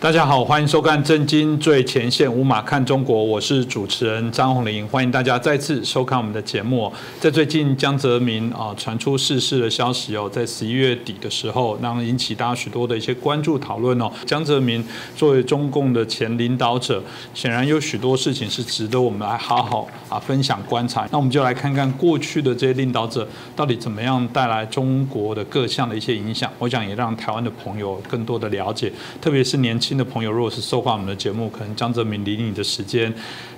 大家好，欢迎收看《震惊最前线》，无马看中国，我是主持人张宏林，欢迎大家再次收看我们的节目。在最近江泽民啊传出逝世的消息哦，在十一月底的时候，让引起大家许多的一些关注讨论哦。江泽民作为中共的前领导者，显然有许多事情是值得我们来好好啊分享观察。那我们就来看看过去的这些领导者到底怎么样带来中国的各项的一些影响。我想也让台湾的朋友更多的了解，特别是年轻。新的朋友，如果是收看我们的节目，可能江泽民离你的时间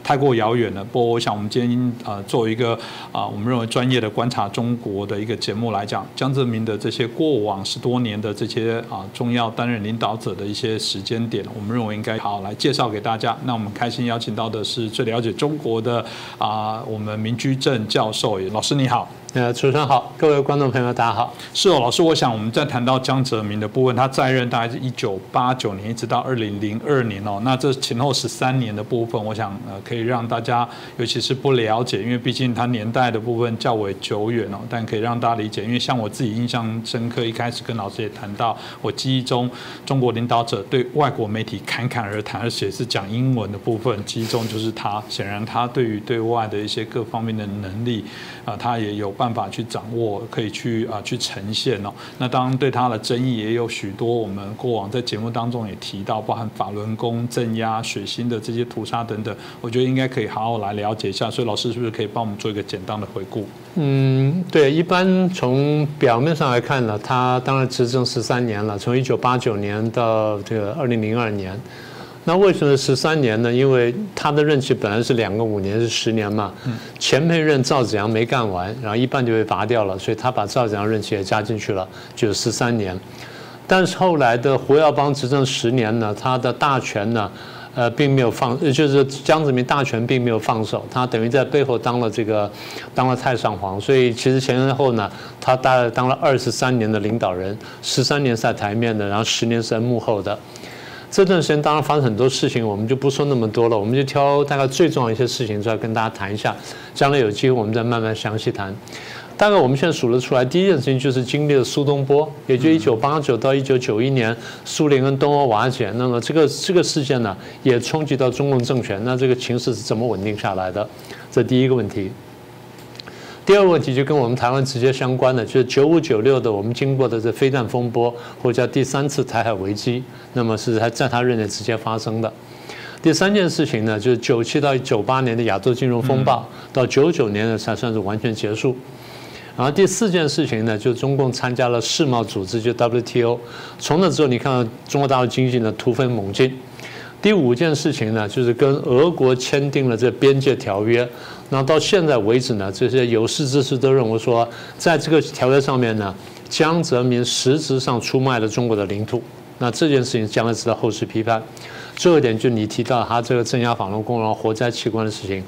太过遥远了。不过，我想我们今天呃，作为一个啊，我们认为专业的观察中国的一个节目来讲，江泽民的这些过往十多年的这些啊重要担任领导者的一些时间点，我们认为应该好来介绍给大家。那我们开心邀请到的是最了解中国的啊，我们民居正教授老师，你好。呃，主持人好，各位观众朋友，大家好。是哦，老师，我想我们在谈到江泽民的部分，他在任大概是一九八九年一直到二零零二年哦，那这前后十三年的部分，我想呃可以让大家，尤其是不了解，因为毕竟他年代的部分较为久远哦，但可以让大家理解，因为像我自己印象深刻，一开始跟老师也谈到，我记忆中中国领导者对外国媒体侃侃而谈，而且是讲英文的部分，记忆中就是他，显然他对于对外的一些各方面的能力啊，他也有。办法去掌握，可以去啊去呈现哦。那当然对他的争议也有许多，我们过往在节目当中也提到，包含法轮功镇压、血腥的这些屠杀等等，我觉得应该可以好好来了解一下。所以老师是不是可以帮我们做一个简单的回顾？嗯，对，一般从表面上来看呢，他当然执政十三年了，从一九八九年到这个二零零二年。那为什么十三年呢？因为他的任期本来是两个五年，是十年嘛。前面任赵子阳没干完，然后一半就被拔掉了，所以他把赵子阳任期也加进去了，就是十三年。但是后来的胡耀邦执政十年呢，他的大权呢，呃，并没有放，就是江泽民大权并没有放手，他等于在背后当了这个，当了太上皇。所以其实前前后呢，他大概当了二十三年的领导人，十三年在台面的，然后十年是在幕后的。这段时间当然发生很多事情，我们就不说那么多了，我们就挑大概最重要一些事情出来跟大家谈一下。将来有机会我们再慢慢详细谈。大概我们现在数得出来，第一件事情就是经历了苏东坡，也就一九八九到一九九一年，苏联跟东欧瓦解，那么这个这个事件呢，也冲击到中共政权，那这个情势是怎么稳定下来的？这第一个问题。第二个问题就跟我们台湾直接相关的，就是九五九六的我们经过的这飞弹风波，或者叫第三次台海危机，那么是在他任内直接发生的。第三件事情呢，就是九七到九八年的亚洲金融风暴，到九九年呢才算是完全结束。然后第四件事情呢，就中共参加了世贸组织，就 WTO，从那之后你看到中国大陆经济呢突飞猛进。第五件事情呢，就是跟俄国签订了这边界条约。那到现在为止呢，这些有识之士都认为说，在这个条约上面呢，江泽民实质上出卖了中国的领土。那这件事情将来值得后世批判。最后一点就你提到他这个镇压法轮功然后活摘器官的事情，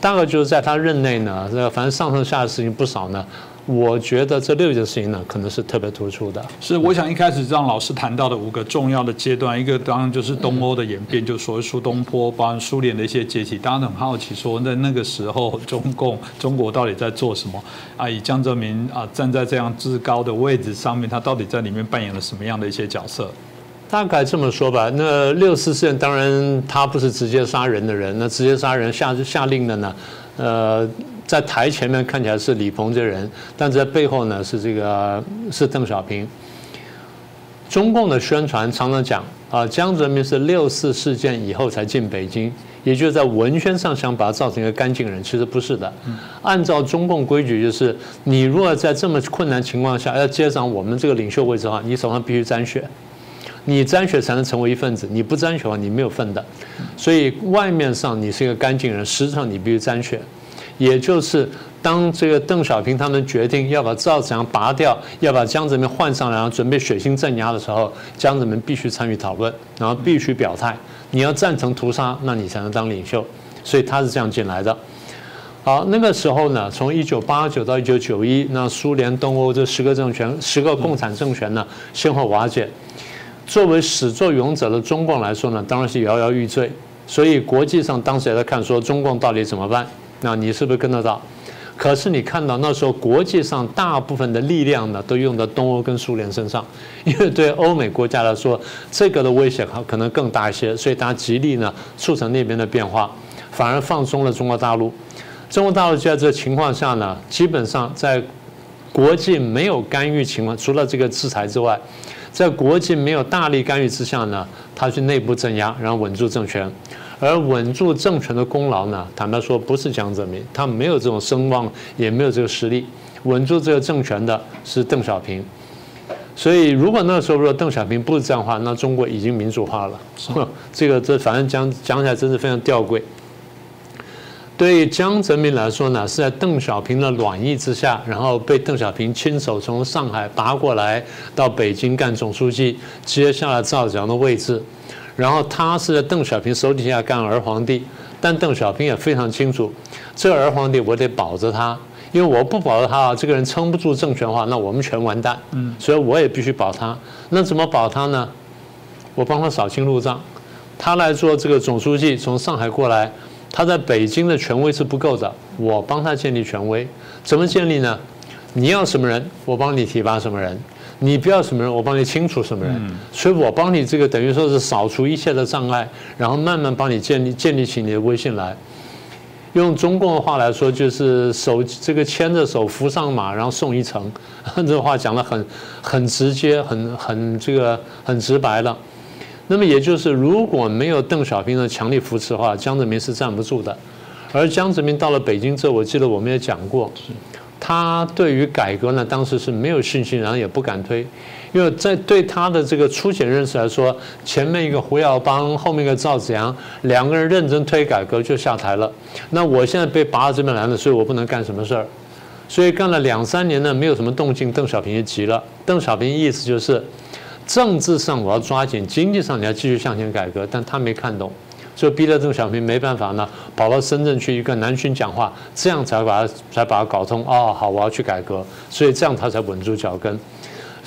大概就是在他任内呢，这个反正上上下的事情不少呢。我觉得这六件事情呢，可能是特别突出的。是，我想一开始让老师谈到的五个重要的阶段，一个当然就是东欧的演变，就所谓苏东坡，包含苏联的一些解体。大家都很好奇，说在那个时候，中共 中国到底在做什么？啊，以江泽民啊站在这样至高的位置上面，他到底在里面扮演了什么样的一些角色？大概这么说吧。那六四事件，当然他不是直接杀人的人，那直接杀人下下令的呢？呃。在台前面看起来是李鹏这人，但在背后呢是这个是邓小平。中共的宣传常常讲啊，江泽民是六四事件以后才进北京，也就是在文宣上想把他造成一个干净人，其实不是的。按照中共规矩，就是你如果在这么困难情况下要接掌我们这个领袖位置的话，你手上必须沾血，你沾血才能成为一份子，你不沾血的话你没有份的。所以外面上你是一个干净人，实际上你必须沾血。也就是当这个邓小平他们决定要把赵子阳拔掉，要把江泽民换上来，然后准备血腥镇压的时候，江泽民必须参与讨论，然后必须表态。你要赞成屠杀，那你才能当领袖。所以他是这样进来的。好，那个时候呢，从一九八九到一九九一，那苏联、东欧这十个政权、十个共产政权呢，先后瓦解。作为始作俑者的中共来说呢，当然是摇摇欲坠。所以国际上当时也在看，说中共到底怎么办？那你是不是跟得到？可是你看到那时候国际上大部分的力量呢，都用到东欧跟苏联身上，因为对欧美国家来说，这个的威胁可能更大一些，所以大家极力呢促成那边的变化，反而放松了中国大陆。中国大陆就在这情况下呢，基本上在国际没有干预情况，除了这个制裁之外，在国际没有大力干预之下呢，他去内部镇压，然后稳住政权。而稳住政权的功劳呢？坦白说，不是江泽民，他没有这种声望，也没有这个实力。稳住这个政权的是邓小平。所以，如果那时候说邓小平不是这样的话，那中国已经民主化了。这个这反正讲讲起来真是非常吊诡。对江泽民来说呢，是在邓小平的暖意之下，然后被邓小平亲手从上海拔过来到北京干总书记，接下了赵子阳的位置。然后他是在邓小平手底下干儿皇帝，但邓小平也非常清楚，这儿皇帝我得保着他，因为我不保着他，这个人撑不住政权的话，那我们全完蛋。嗯，所以我也必须保他。那怎么保他呢？我帮他扫清路障，他来做这个总书记，从上海过来，他在北京的权威是不够的，我帮他建立权威。怎么建立呢？你要什么人，我帮你提拔什么人。你不要什么人，我帮你清除什么人，所以我帮你这个等于说是扫除一切的障碍，然后慢慢帮你建立建立起你的威信来。用中共的话来说，就是手这个牵着手扶上马，然后送一程。这话讲的很很直接，很很这个很直白了。那么也就是，如果没有邓小平的强力扶持的话，江泽民是站不住的。而江泽民到了北京之后，我记得我们也讲过。他对于改革呢，当时是没有信心，然后也不敢推，因为在对他的这个初浅认识来说，前面一个胡耀邦，后面一个赵子阳，两个人认真推改革就下台了。那我现在被拔到这边来了，所以我不能干什么事儿，所以干了两三年呢，没有什么动静。邓小平也急了，邓小平意思就是，政治上我要抓紧，经济上你要继续向前改革，但他没看懂。就逼得邓小平没办法呢，跑到深圳去一个南巡讲话，这样才把他才把他搞通。哦，好，我要去改革，所以这样他才稳住脚跟。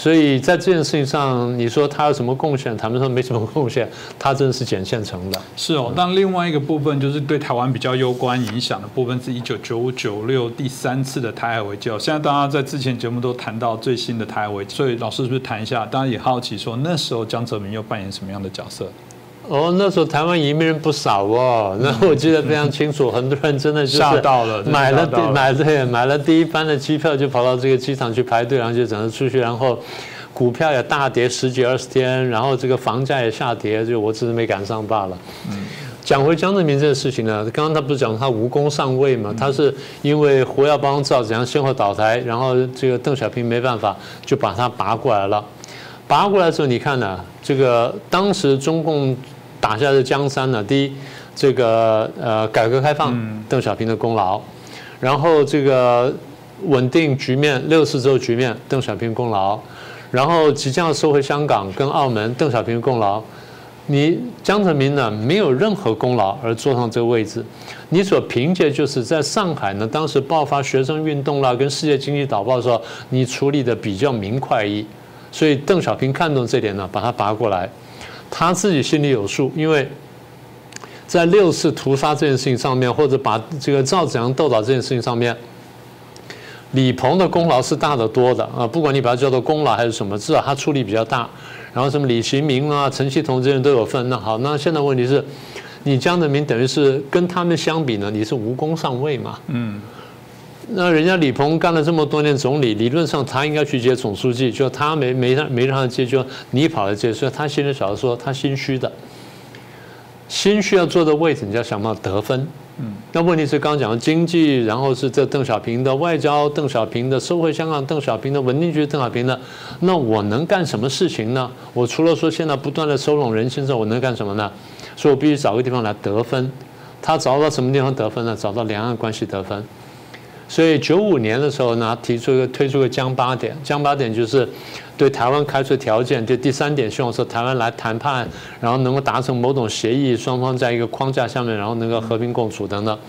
所以在这件事情上，你说他有什么贡献？坦白说没什么贡献，他真的是捡现成的。是哦，但另外一个部分就是对台湾比较攸关影响的部分，是一九九五九六第三次的台海危机。现在大家在之前节目都谈到最新的台海危机，所以老师是不是谈一下？大家也好奇说，那时候江泽民又扮演什么样的角色？哦，那时候台湾移民人不少哦，那我记得非常清楚，很多人真的就是吓到了，买了买对买了第一班的机票就跑到这个机场去排队，然后就整个出去，然后股票也大跌十几二十天，然后这个房价也下跌，就我只是没赶上罢了。讲回江泽民这个事情呢，刚刚他不是讲他无功上位嘛？他是因为胡耀邦、赵子阳先后倒台，然后这个邓小平没办法就把他拔过来了。拔过来的时候，你看呢？这个当时中共打下的江山呢，第一，这个呃改革开放，邓小平的功劳；然后这个稳定局面，六四之后局面，邓小平功劳；然后即将收回香港跟澳门，邓小平功劳。你江泽民呢，没有任何功劳而坐上这个位置，你所凭借就是在上海呢，当时爆发学生运动啦，跟世界经济导报的时候，你处理的比较明快一。所以邓小平看中这点呢，把他拔过来，他自己心里有数，因为在六次屠杀这件事情上面，或者把这个赵子阳斗倒这件事情上面，李鹏的功劳是大得多的啊！不管你把它叫做功劳还是什么，至少他出力比较大。然后什么李行明啊、陈锡同这些人都有份。那好，那现在问题是，你江泽民等于是跟他们相比呢，你是无功上位嘛？嗯。那人家李鹏干了这么多年总理，理论上他应该去接总书记，就他没没让没让他接，就你跑来接，所以他心里晓得说他心虚的，心虚要坐的位置，你要想办法得分。嗯，那问题是刚刚讲的经济，然后是这邓小平的外交，邓小平的收回香港，邓小平的稳定局，邓小平的，那我能干什么事情呢？我除了说现在不断的收拢人心之后，我能干什么呢？所以我必须找个地方来得分。他找到什么地方得分呢？找到两岸关系得分。所以九五年的时候呢，提出一个推出个江八点，江八点就是对台湾开出条件，就第三点希望说台湾来谈判，然后能够达成某种协议，双方在一个框架下面，然后能够和平共处等等。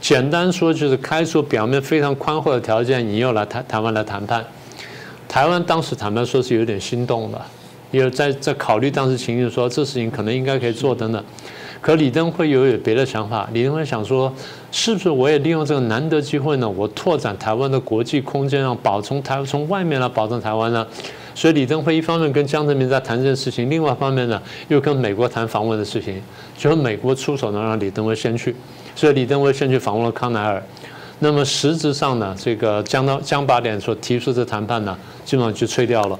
简单说就是开出表面非常宽厚的条件，引诱来台台湾来谈判。台湾当时坦白说是有点心动的，因为在在考虑当时情形，说这事情可能应该可以做等等。可李登辉又有别的想法，李登辉想说，是不是我也利用这个难得机会呢？我拓展台湾的国际空间，让保从台从外面来保证台湾呢？所以李登辉一方面跟江泽民在谈这件事情，另外一方面呢，又跟美国谈访问的事情，就是美国出手能让李登辉先去，所以李登辉先去访问了康奈尔。那么实质上呢，这个江到江八点所提出的谈判呢，基本上就吹掉了。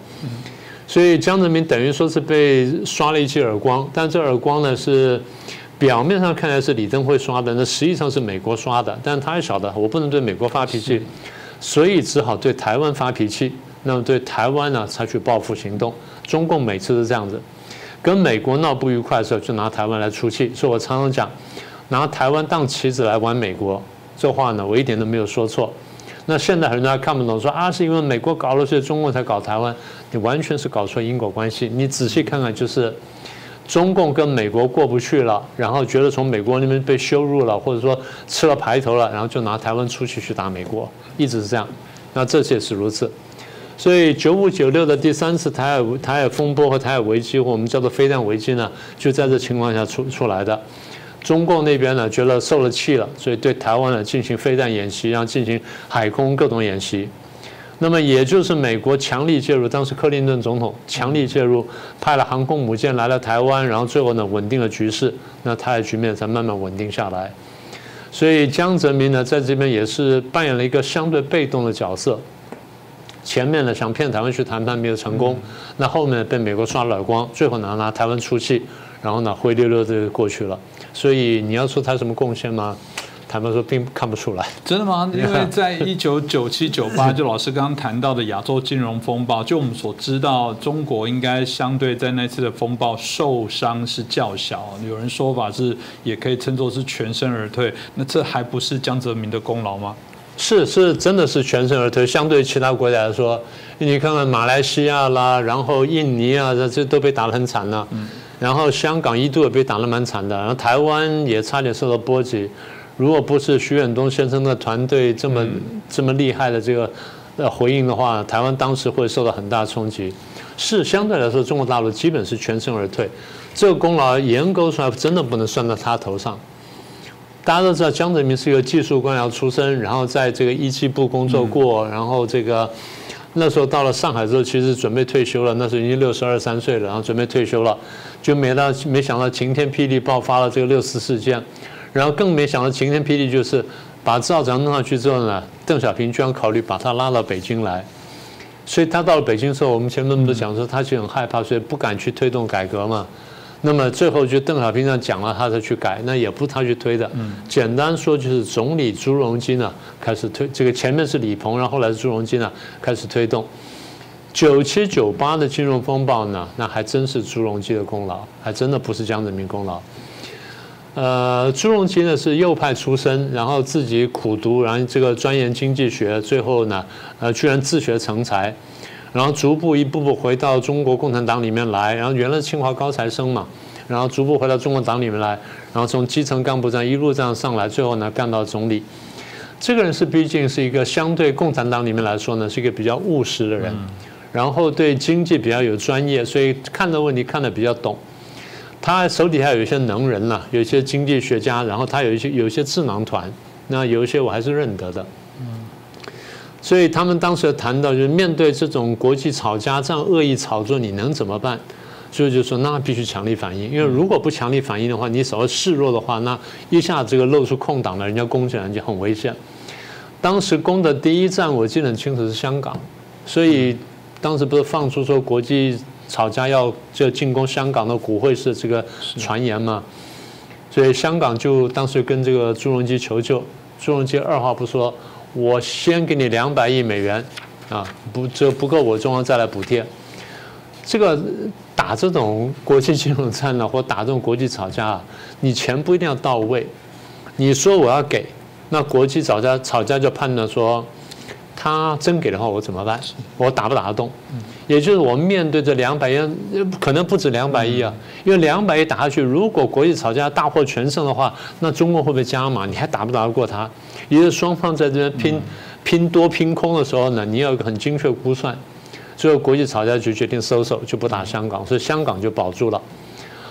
所以江泽民等于说是被刷了一记耳光，但这耳光呢是表面上看来是李登辉刷的，那实际上是美国刷的。但他也晓得我不能对美国发脾气，所以只好对台湾发脾气。那么对台湾呢采取报复行动。中共每次都这样子，跟美国闹不愉快的时候就拿台湾来出气。所以我常常讲，拿台湾当棋子来玩美国。这话呢，我一点都没有说错。那现在很多人看不懂，说啊，是因为美国搞了，所以中共才搞台湾。你完全是搞错因果关系。你仔细看看，就是中共跟美国过不去了，然后觉得从美国那边被羞辱了，或者说吃了排头了，然后就拿台湾出去去打美国，一直是这样。那这些是如此。所以九五九六的第三次台海台海风波和台海危机，我们叫做飞弹危机呢，就在这情况下出出来的。中共那边呢，觉得受了气了，所以对台湾呢进行飞弹演习，然后进行海空各种演习。那么也就是美国强力介入，当时克林顿总统强力介入，派了航空母舰来了台湾，然后最后呢稳定了局势，那台海局面才慢慢稳定下来。所以江泽民呢在这边也是扮演了一个相对被动的角色。前面呢想骗台湾去谈判没有成功，那后面被美国刷了耳光，最后呢拿台湾出气。然后呢，灰溜溜的过去了。所以你要说他什么贡献吗？坦白说，并看不出来。真的吗？因为在一九九七九八，就老师刚刚谈到的亚洲金融风暴，就我们所知道，中国应该相对在那次的风暴受伤是较小。有人说法是，也可以称作是全身而退。那这还不是江泽民的功劳吗？是是，真的是全身而退。相对其他国家来说，你看看马来西亚啦，然后印尼啊，这这都被打得很惨了。然后香港一度也被打得蛮惨的，然后台湾也差点受到波及。如果不是徐远东先生的团队这么这么厉害的这个呃回应的话，台湾当时会受到很大冲击。是相对来说，中国大陆基本是全身而退。这个功劳严格说来真的不能算到他头上。大家都知道江泽民是一个技术官僚出身，然后在这个一机部工作过，然后这个。那时候到了上海之后，其实准备退休了。那时候已经六十二三岁了，然后准备退休了，就没到没想到晴天霹雳爆发了这个六四事件，然后更没想到晴天霹雳就是把赵长弄上去之后呢，邓小平居然考虑把他拉到北京来，所以他到了北京之后，我们前面都讲说他就很害怕，所以不敢去推动改革嘛。那么最后就邓小平上讲了，他才去改，那也不是他去推的。简单说就是总理朱镕基呢开始推，这个前面是李鹏，然后后来是朱镕基呢开始推动。九七九八的金融风暴呢，那还真是朱镕基的功劳，还真的不是江泽民功劳。呃，朱镕基呢是右派出身，然后自己苦读，然后这个钻研经济学，最后呢，呃，居然自学成才。然后逐步一步步回到中国共产党里面来，然后原来清华高材生嘛，然后逐步回到中国党里面来，然后从基层干部这样一路这样上来，最后呢干到总理。这个人是毕竟是一个相对共产党里面来说呢是一个比较务实的人，然后对经济比较有专业，所以看的问题看得比较懂。他手底下有一些能人呐，有一些经济学家，然后他有一些有一些智囊团，那有一些我还是认得的。所以他们当时谈到，就是面对这种国际炒家这样恶意炒作，你能怎么办？所以就说那必须强力反应，因为如果不强力反应的话，你稍微示弱的话，那一下这个露出空档了，人家攻起来就很危险。当时攻的第一站我记得很清楚是香港，所以当时不是放出说国际炒家要就进攻香港的股会是这个传言嘛？所以香港就当时跟这个朱镕基求救，朱镕基二话不说。我先给你两百亿美元，啊，不，这不够，我中央再来补贴。这个打这种国际金融战呢，或打这种国际吵架，你钱不一定要到位。你说我要给，那国际吵架吵架就判断说，他真给的话，我怎么办？我打不打得动？也就是我面对这两百亿，可能不止两百亿啊，因为两百亿打下去，如果国际吵架大获全胜的话，那中国会不会加码？你还打不打得过他？也是双方在这边拼拼多拼空的时候呢，你要有个很精确估算，最后国际吵架局决定收手，就不打香港，所以香港就保住了。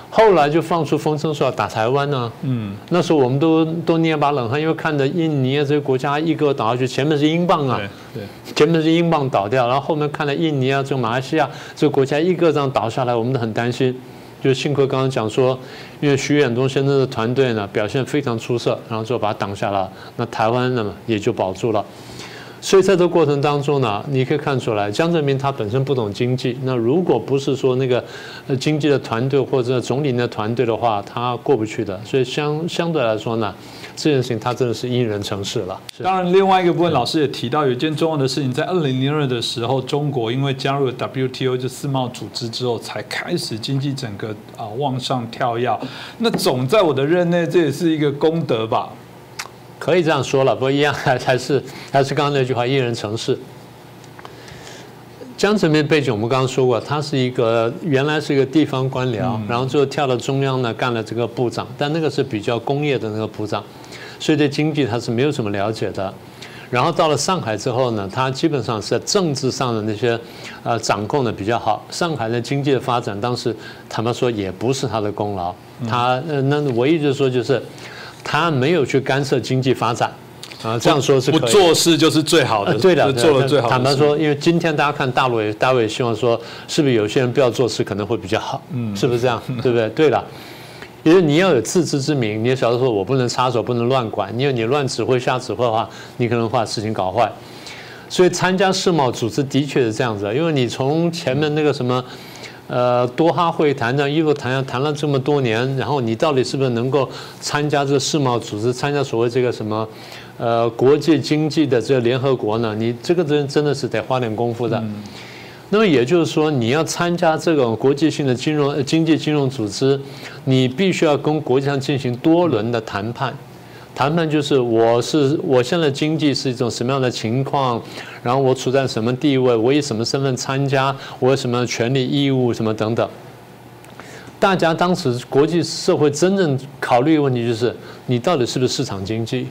后来就放出风声说要打台湾呢。嗯，那时候我们都都捏把冷汗，因为看着印尼啊这些国家一个倒下去，前面是英镑啊，对，前面是英镑倒掉，然后后面看了印尼啊这个马来西亚这个国家一个这样倒下来，我们都很担心。就幸亏刚刚讲说，因为徐远东先生的团队呢表现非常出色，然后就把他挡下了，那台湾呢也就保住了。所以在这过程当中呢，你可以看出来，江泽民他本身不懂经济。那如果不是说那个经济的团队或者总理的团队的话，他过不去的。所以相相对来说呢，这件事情它真的是因人成事了。当然，另外一个部分，老师也提到有一件重要的事情，在二零零二的时候，中国因为加入了 WTO 就世贸组织之后，才开始经济整个啊往上跳跃。那总在我的任内，这也是一个功德吧。可以这样说了，不过一样还还是还是刚刚那句话，因人成事。江泽民背景我们刚刚说过，他是一个原来是一个地方官僚，然后最后跳到中央呢，干了这个部长，但那个是比较工业的那个部长，所以对经济他是没有什么了解的。然后到了上海之后呢，他基本上是在政治上的那些呃掌控的比较好。上海的经济的发展，当时坦白说也不是他的功劳，他呃那唯一就是说就是。他没有去干涉经济发展，啊，这样说是不做事就是最好的，对的，做了最好。坦白说，因为今天大家看大陆也，大陆也希望说，是不是有些人不要做事可能会比较好，嗯，是不是这样？对不对？对了，因为你要有自知之明，你也晓得说我不能插手，不能乱管，因为你乱指挥、瞎指挥的话，你可能把事情搞坏。所以参加世贸组织的确是这样子，因为你从前面那个什么。呃，多哈会谈呢，一路谈谈了这么多年，然后你到底是不是能够参加这个世贸组织，参加所谓这个什么，呃，国际经济的这个联合国呢？你这个真真的是得花点功夫的。那么也就是说，你要参加这种国际性的金融经济金融组织，你必须要跟国际上进行多轮的谈判。谈判就是我是我现在经济是一种什么样的情况，然后我处在什么地位，我以什么身份参加，我有什么权利义务什么等等。大家当时国际社会真正考虑的问题就是，你到底是不是市场经济？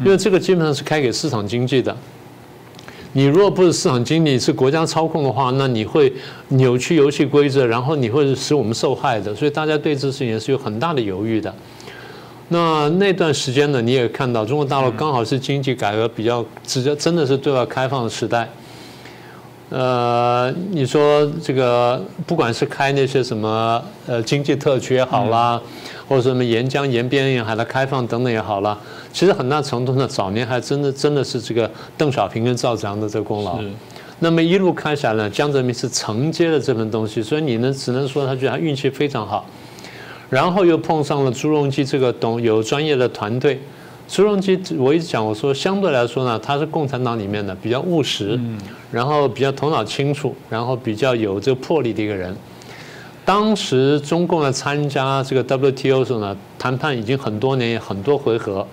因为这个基本上是开给市场经济的。你如果不是市场经济，是国家操控的话，那你会扭曲游戏规则，然后你会使我们受害的。所以大家对这事情是有很大的犹豫的。那那段时间呢，你也看到中国大陆刚好是经济改革比较直接，真的是对外开放的时代。呃，你说这个不管是开那些什么呃经济特区也好啦，或者什么沿江沿边沿海的开放等等也好了，其实很大程度上，早年还真的真的是这个邓小平跟赵子阳的这个功劳。那么一路开下来，江泽民是承接了这份东西，所以你呢只能说他觉得他运气非常好。然后又碰上了朱镕基这个懂有专业的团队。朱镕基我一直讲，我说相对来说呢，他是共产党里面的比较务实，然后比较头脑清楚，然后比较有这个魄力的一个人。当时中共呢参加这个 WTO 时候呢，谈判已经很多年，很多回合，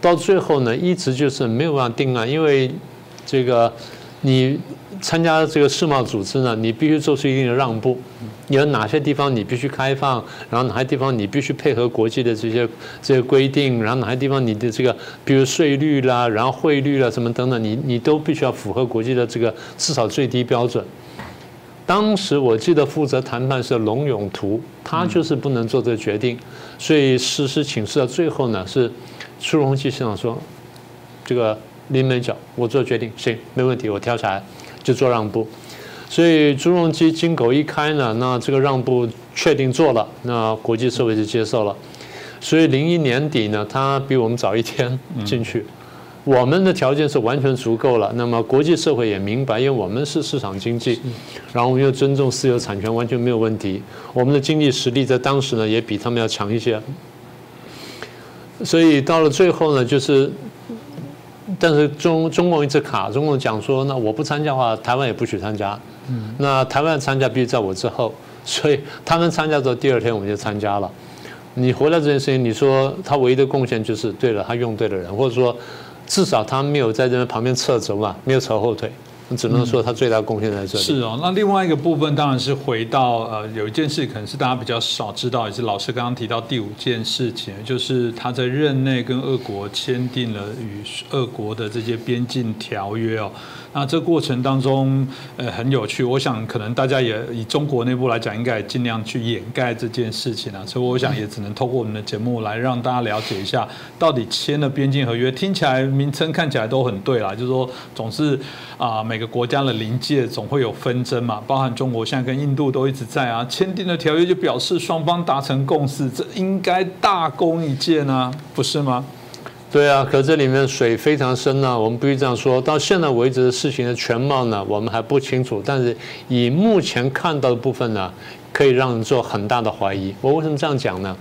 到最后呢，一直就是没有办法定案，因为这个你。参加这个世贸组织呢，你必须做出一定的让步。有哪些地方你必须开放，然后哪些地方你必须配合国际的这些这些规定，然后哪些地方你的这个，比如税率啦，然后汇率啦什么等等，你你都必须要符合国际的这个至少最低标准。当时我记得负责谈判是龙永图，他就是不能做这个决定，所以实施请示到最后呢，是朱镕基先生说，这个临门脚，我做决定，行，没问题，我跳下来。就做让步，所以朱镕基金口一开呢，那这个让步确定做了，那国际社会就接受了。所以零一年底呢，他比我们早一天进去，我们的条件是完全足够了。那么国际社会也明白，因为我们是市场经济，然后我们又尊重私有产权，完全没有问题。我们的经济实力在当时呢，也比他们要强一些。所以到了最后呢，就是。但是中中共一直卡，中共讲说，那我不参加的话，台湾也不许参加。嗯，那台湾参加必须在我之后，所以他们参加之后，第二天我们就参加了。你回来这件事情，你说他唯一的贡献就是，对了，他用对了人，或者说至少他没有在这边旁边侧走嘛，没有扯后腿。只能说他最大贡献在这里。是哦，那另外一个部分当然是回到呃，有一件事可能是大家比较少知道，也是老师刚刚提到第五件事情，就是他在任内跟俄国签订了与俄国的这些边境条约哦。那这过程当中，呃，很有趣。我想可能大家也以中国内部来讲，应该尽量去掩盖这件事情啊。所以我想也只能透过我们的节目来让大家了解一下，到底签了边境合约，听起来名称看起来都很对啦，就是说总是啊每个国家的临界总会有纷争嘛，包含中国现在跟印度都一直在啊，签订的条约就表示双方达成共识，这应该大功一件啊，不是吗？对啊，可这里面水非常深呢。我们必须这样说，到现在为止的事情的全貌呢，我们还不清楚。但是以目前看到的部分呢，可以让人做很大的怀疑。我为什么这样讲呢？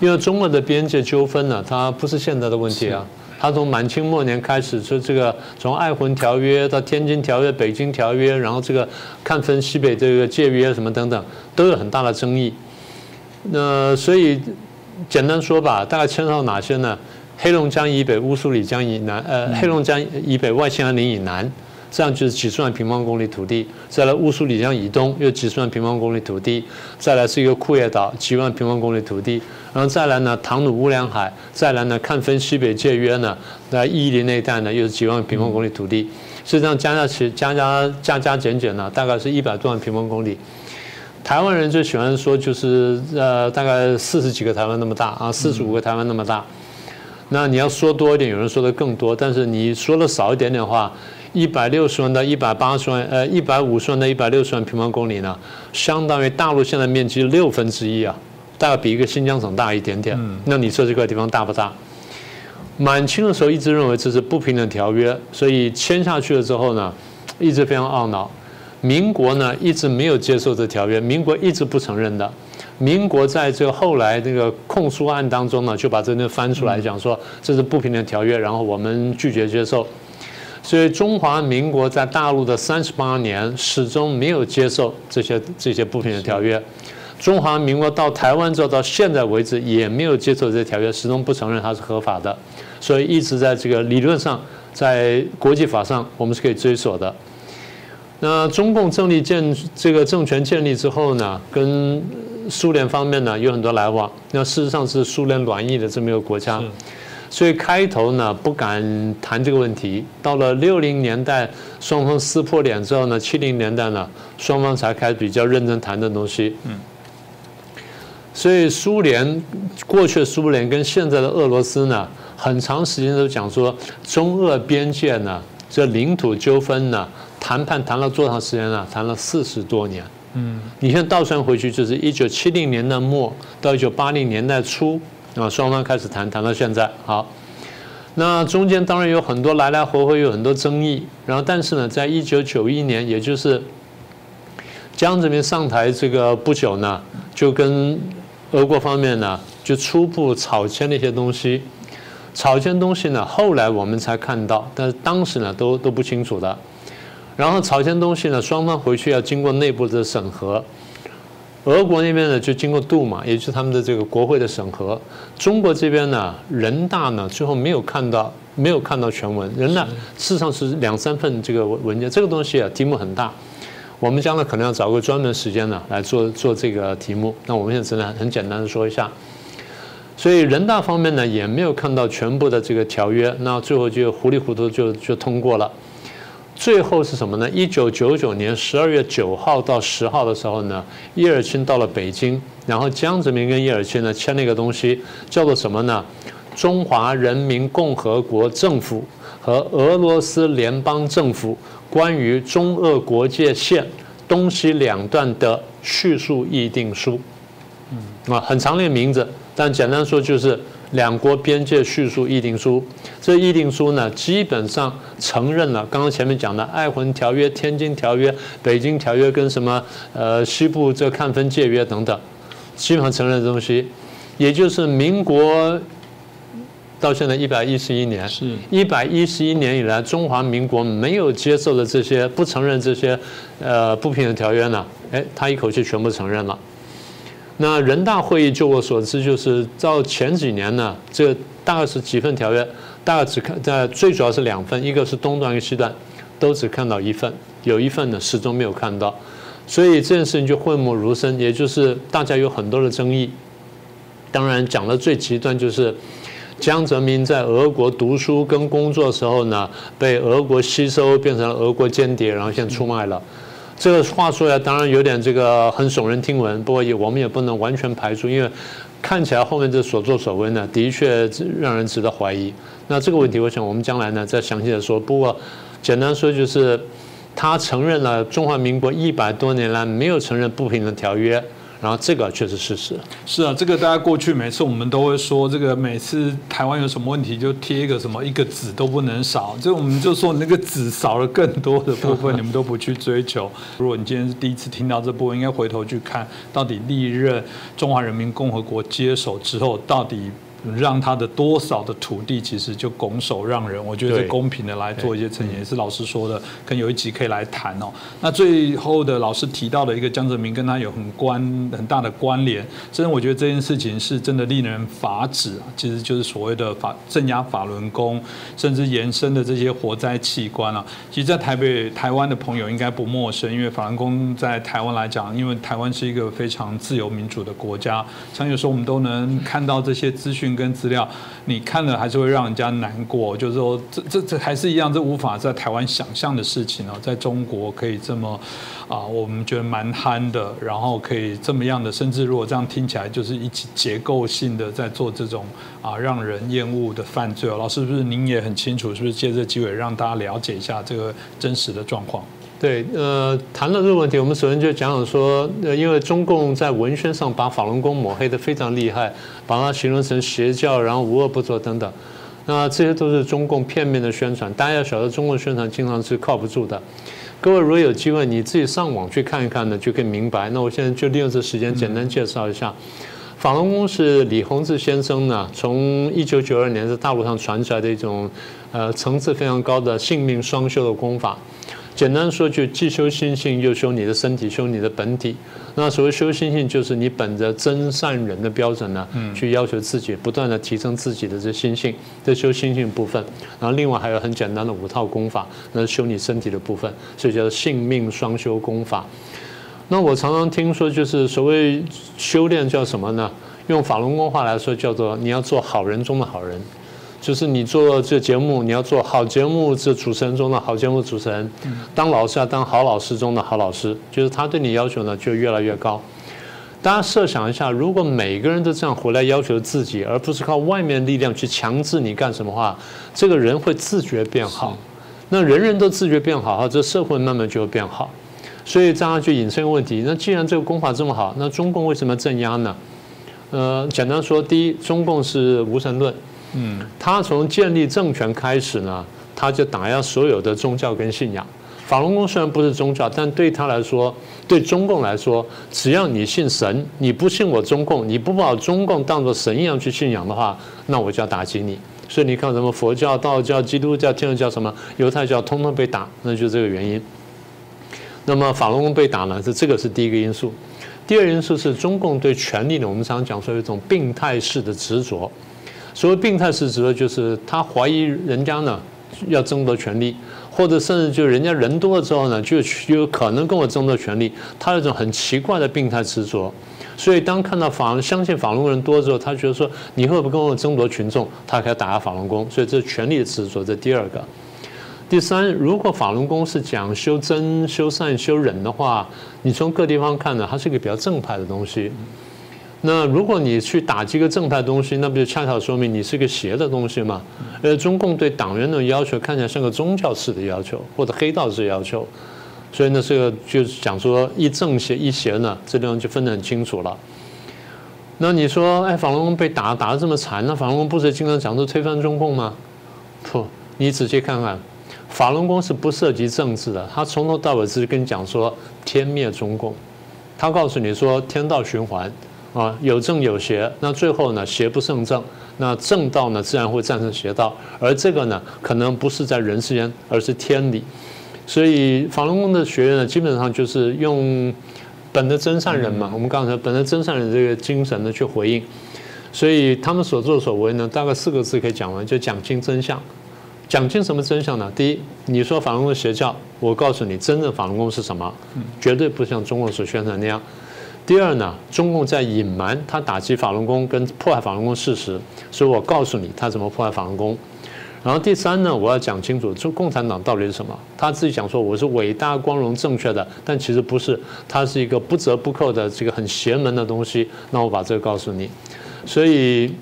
因为中俄的边界纠纷呢，它不是现在的问题啊。它从满清末年开始，就这个从爱魂条约到天津条约、北京条约，然后这个看分西北这个界约什么等等，都有很大的争议。那所以简单说吧，大概牵涉到哪些呢？黑龙江以北、乌苏里江以南，呃，黑龙江以北外兴安岭以南，这样就是几十万平方公里土地；再来乌苏里江以东，又几十万平方公里土地；再来是一个库页岛，几万平方公里土地；然后再来呢，唐努乌梁海；再来呢，看分西北界约呢，那伊犁那一带呢，又是几万平方公里土地。实际上加加起加加加加减减呢，大概是一百多万平方公里。台湾人最喜欢说就是呃，大概四十几个台湾那么大啊，四十五个台湾那么大。那你要说多一点，有人说的更多，但是你说的少一点点的话，一百六十万到一百八十万，呃，一百五十万到一百六十万平方公里呢，相当于大陆现在面积六分之一啊，大概比一个新疆省大一点点。那你说这块地方大不大？满清的时候一直认为这是不平等条约，所以签下去了之后呢，一直非常懊恼。民国呢一直没有接受这条约，民国一直不承认的。民国在这个后来那个控诉案当中呢，就把这个翻出来讲说这是不平等条约，然后我们拒绝接受。所以中华民国在大陆的三十八年始终没有接受这些这些不平等条约。中华民国到台湾之后到现在为止也没有接受这些条约，始终不承认它是合法的。所以一直在这个理论上，在国际法上我们是可以追索的。那中共政立建这个政权建立之后呢，跟苏联方面呢有很多来往，那事实上是苏联软意的这么一个国家，所以开头呢不敢谈这个问题。到了六零年代，双方撕破脸之后呢，七零年代呢，双方才开始比较认真谈的东西。嗯，所以苏联过去的苏联跟现在的俄罗斯呢，很长时间都讲说中俄边界呢，这领土纠纷呢，谈判谈了多长时间呢？谈了四十多年。嗯，你现在倒算回去，就是一九七零年代末到一九八零年代初啊，双方开始谈，谈到现在。好，那中间当然有很多来来回回，有很多争议。然后，但是呢，在一九九一年，也就是江泽民上台这个不久呢，就跟俄国方面呢，就初步草签了一些东西。草签东西呢，后来我们才看到，但是当时呢，都都不清楚的。然后朝鲜东西呢，双方回去要经过内部的审核。俄国那边呢就经过杜马，也就是他们的这个国会的审核。中国这边呢，人大呢最后没有看到，没有看到全文。人大事实上是两三份这个文件，这个东西啊题目很大。我们将来可能要找个专门时间呢来做做这个题目。那我们现在只能很简单的说一下。所以人大方面呢也没有看到全部的这个条约，那最后就糊里糊涂就就通过了。最后是什么呢？一九九九年十二月九号到十号的时候呢，叶尔钦到了北京，然后江泽民跟叶尔钦呢签了一个东西，叫做什么呢？中华人民共和国政府和俄罗斯联邦政府关于中俄国界线东西两段的叙述议定书。嗯，啊，很长的名字，但简单说就是。两国边界叙述议定书，这议定书呢，基本上承认了刚刚前面讲的《爱魂条约》《天津条约》《北京条约》跟什么呃西部这看分界约等等，基本上承认的东西，也就是民国到现在一百一十一年，是。一百一十一年以来，中华民国没有接受的这些不承认这些呃不平等条约呢，哎，他一口气全部承认了。那人大会议，就我所知，就是照前几年呢，这大概是几份条约，大概只看在最主要是两份，一个是东段，一个西段。都只看到一份，有一份呢始终没有看到，所以这件事情就讳莫如深，也就是大家有很多的争议。当然讲的最极端就是江泽民在俄国读书跟工作时候呢，被俄国吸收变成了俄国间谍，然后现在出卖了。这个话说来当然有点这个很耸人听闻，不过也我们也不能完全排除，因为看起来后面这所作所为呢，的确让人值得怀疑。那这个问题，我想我们将来呢再详细的说。不过简单说就是，他承认了中华民国一百多年来没有承认不平等条约。然后这个确实事实。是啊，这个大家过去每次我们都会说，这个每次台湾有什么问题就贴一个什么一个子都不能少，就我们就说那个子少了更多的部分，你们都不去追求。如果你今天是第一次听到这部分，应该回头去看到底历任中华人民共和国接手之后到底。让他的多少的土地其实就拱手让人，我觉得公平的来做一些呈现，也是老师说的，可能有一集可以来谈哦。那最后的老师提到的一个江泽民跟他有很关很大的关联，真的我觉得这件事情是真的令人发指啊，其实就是所谓的法镇压法轮功，甚至延伸的这些活灾器官啊。其实，在台北台湾的朋友应该不陌生，因为法轮功在台湾来讲，因为台湾是一个非常自由民主的国家，像有时候我们都能看到这些资讯。跟资料，你看了还是会让人家难过。就是说，这这这还是一样，这无法在台湾想象的事情哦。在中国可以这么啊，我们觉得蛮憨的，然后可以这么样的，甚至如果这样听起来，就是一起结构性的在做这种啊让人厌恶的犯罪哦。老师是不是您也很清楚？是不是借这机会让大家了解一下这个真实的状况？对，呃，谈到这个问题，我们首先就讲讲说，呃，因为中共在文宣上把法轮功抹黑的非常厉害，把它形容成邪教，然后无恶不作等等，那这些都是中共片面的宣传。大家要晓得，中共宣传经常是靠不住的。各位如果有机会，你自己上网去看一看呢，就可以明白。那我现在就利用这时间简单介绍一下，法轮功是李洪志先生呢，从一九九二年在大陆上传出来的一种，呃，层次非常高的性命双修的功法。简单说，就既修心性，又修你的身体，修你的本体。那所谓修心性，就是你本着真善人的标准呢，去要求自己，不断的提升自己的这心性，这修心性部分。然后另外还有很简单的五套功法，那修你身体的部分，所以叫性命双修功法。那我常常听说，就是所谓修炼叫什么呢？用法轮功话来说，叫做你要做好人中的好人。就是你做这节目，你要做好节目，这主持人中的好节目主持人；当老师要当好老师中的好老师。就是他对你要求呢，就越来越高。大家设想一下，如果每个人都这样回来要求自己，而不是靠外面力量去强制你干什么话，这个人会自觉变好。那人人都自觉变好，哈，这社会慢慢就会变好。所以这样就引申一个问题：那既然这个功法这么好，那中共为什么镇压呢？呃，简单说，第一，中共是无神论。嗯，他从建立政权开始呢，他就打压所有的宗教跟信仰。法轮功虽然不是宗教，但对他来说，对中共来说，只要你信神，你不信我中共，你不把中共当作神一样去信仰的话，那我就要打击你。所以你看，什么佛教、道教、基督教、天主教什么犹太教，通通被打，那就这个原因。那么法轮功被打呢，是这个是第一个因素。第二因素是中共对权力呢，我们常讲说有一种病态式的执着。所谓病态是指的，就是他怀疑人家呢要争夺权利，或者甚至就人家人多了之后呢，就有可能跟我争夺权利。他有一种很奇怪的病态执着。所以当看到法相信法轮功人多之后，他觉得说你会不会跟我争夺群众？他可以打压法轮功。所以这是权力的执着。这第二个，第三，如果法轮功是讲修真、修善、修忍的话，你从各地方看呢，它是一个比较正派的东西。那如果你去打击一个正派东西，那不就恰巧说明你是个邪的东西吗？呃，中共对党员的要求看起来像个宗教式的要求，或者黑道式要求，所以呢，这个就是讲说一正邪一邪呢，这地方就分得很清楚了。那你说，哎，法轮功被打打得这么惨，那法轮功不是经常讲说推翻中共吗？不，你仔细看看，法轮功是不涉及政治的，他从头到尾只是跟你讲说天灭中共，他告诉你说天道循环。啊，有正有邪，那最后呢，邪不胜正，那正道呢，自然会战胜邪道，而这个呢，可能不是在人世间，而是天理。所以法轮功的学员呢，基本上就是用本的真善人嘛，我们刚才本的真善人这个精神呢去回应，所以他们所作所为呢，大概四个字可以讲完，就讲清真相。讲清什么真相呢？第一，你说法轮功邪教，我告诉你，真正法轮功是什么？绝对不像中国所宣传那样。第二呢，中共在隐瞒他打击法轮功跟迫害法轮功事实，所以我告诉你他怎么迫害法轮功。然后第三呢，我要讲清楚，中共产党到底是什么？他自己讲说我是伟大、光荣、正确的，但其实不是，他是一个不折不扣的这个很邪门的东西。那我把这个告诉你。所以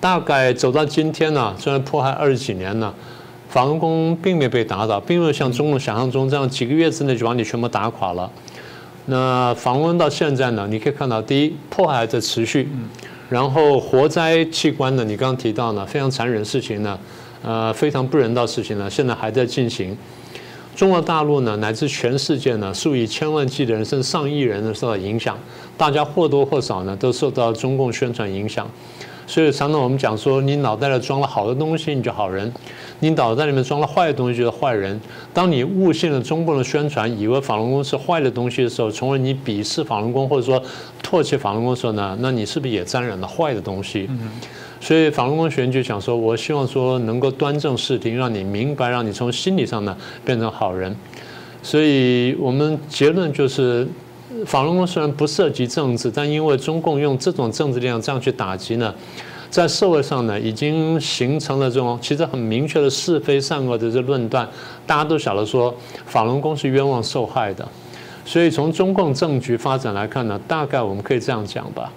大概走到今天呢，虽然迫害二十几年了，法轮功并没有被打倒，并没有像中共想象中这样几个月之内就把你全部打垮了。那访问到现在呢，你可以看到，第一，迫害在持续，然后活摘器官呢，你刚刚提到呢，非常残忍的事情呢，呃，非常不人道事情呢，现在还在进行。中国大陆呢，乃至全世界呢，数以千万计的人，甚至上亿人呢，受到影响，大家或多或少呢，都受到中共宣传影响。所以常常我们讲说，你脑袋里装了好的东西，你就好人；你脑袋里面装了坏的东西，就是坏人。当你误信了中共的宣传，以为法轮功是坏的东西的时候，从而你鄙视法轮功，或者说唾弃法轮功的时候呢，那你是不是也沾染了坏的东西？所以法轮功学员就想说，我希望说能够端正视听，让你明白，让你从心理上呢变成好人。所以我们结论就是。法轮功虽然不涉及政治，但因为中共用这种政治力量这样去打击呢，在社会上呢，已经形成了这种其实很明确的是非善恶的这论断，大家都晓得说法轮功是冤枉受害的，所以从中共政局发展来看呢，大概我们可以这样讲吧。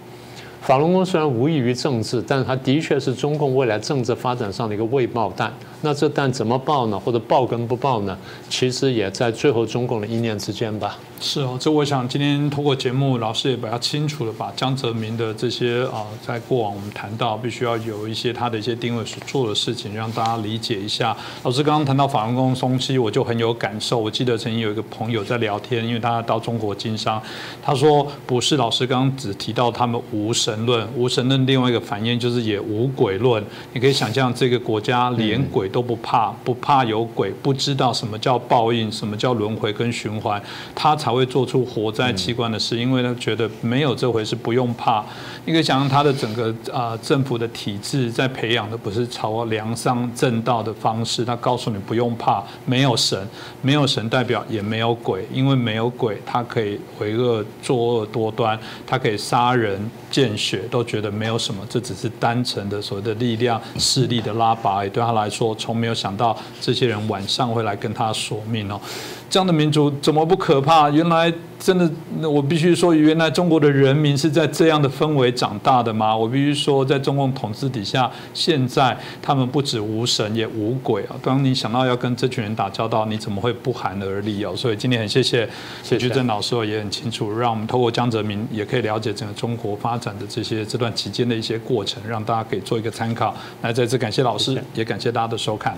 法轮功虽然无异于政治，但是它的确是中共未来政治发展上的一个未爆弹。那这弹怎么爆呢？或者爆跟不爆呢？其实也在最后中共的一念之间吧。是哦，这我想今天通过节目，老师也比较清楚的把江泽民的这些啊，在过往我们谈到，必须要有一些他的一些定位所做的事情，让大家理解一下。老师刚刚谈到法轮功松期，我就很有感受。我记得曾经有一个朋友在聊天，因为他到中国经商，他说不是老师刚刚只提到他们无神论，无神论另外一个反应就是也无鬼论。你可以想象这个国家连鬼。都不怕，不怕有鬼，不知道什么叫报应，什么叫轮回跟循环，他才会做出活在器官的事，因为他觉得没有这回事，不用怕。你可以想象他的整个啊政府的体制在培养的不是朝良商正道的方式，他告诉你不用怕，没有神，没有神代表也没有鬼，因为没有鬼，他可以为恶作恶多端，他可以杀人见血，都觉得没有什么，这只是单纯的所谓的力量势力的拉拔，对他来说。从没有想到这些人晚上会来跟他索命哦，这样的民族怎么不可怕？原来真的，我必须说，原来中国的人民是在这样的氛围长大的吗？我必须说，在中共统治底下，现在他们不止无神也无鬼啊！当你想到要跟这群人打交道，你怎么会不寒而栗哦？所以今天很谢谢谢居正老师也很清楚，让我们透过江泽民也可以了解整个中国发展的这些这段期间的一些过程，让大家可以做一个参考。来，再次感谢老师，也感谢大家的收。看，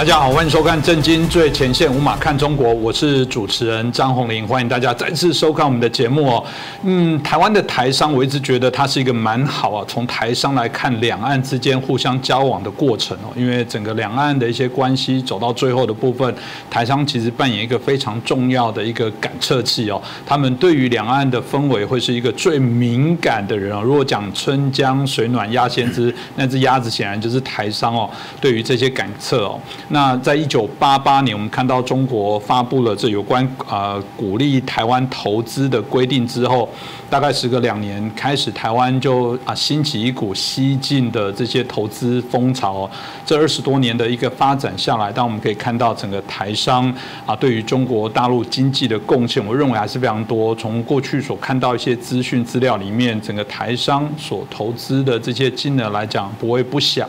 大家好，欢迎收看《震惊最前线》，无马看中国，我是主持人张宏林，欢迎大家再次收看我们的节目哦。嗯，台湾的台商，我一直觉得它是一个蛮好啊。从台商来看，两岸之间互相交往的过程哦，因为整个两岸的一些关系走到最后的部分，台商其实扮演一个非常重要的一个感测器哦。他们对于两岸的氛围会是一个最敏感的人哦。如果讲春江水暖鸭先知，那只鸭子显然就是台商哦。对于这些感测哦。那在一九八八年，我们看到中国发布了这有关呃鼓励台湾投资的规定之后。大概时隔两年，开始台湾就啊兴起一股西进的这些投资风潮。这二十多年的一个发展下来，但我们可以看到整个台商啊对于中国大陆经济的贡献，我认为还是非常多。从过去所看到一些资讯资料里面，整个台商所投资的这些金额来讲，不会不小。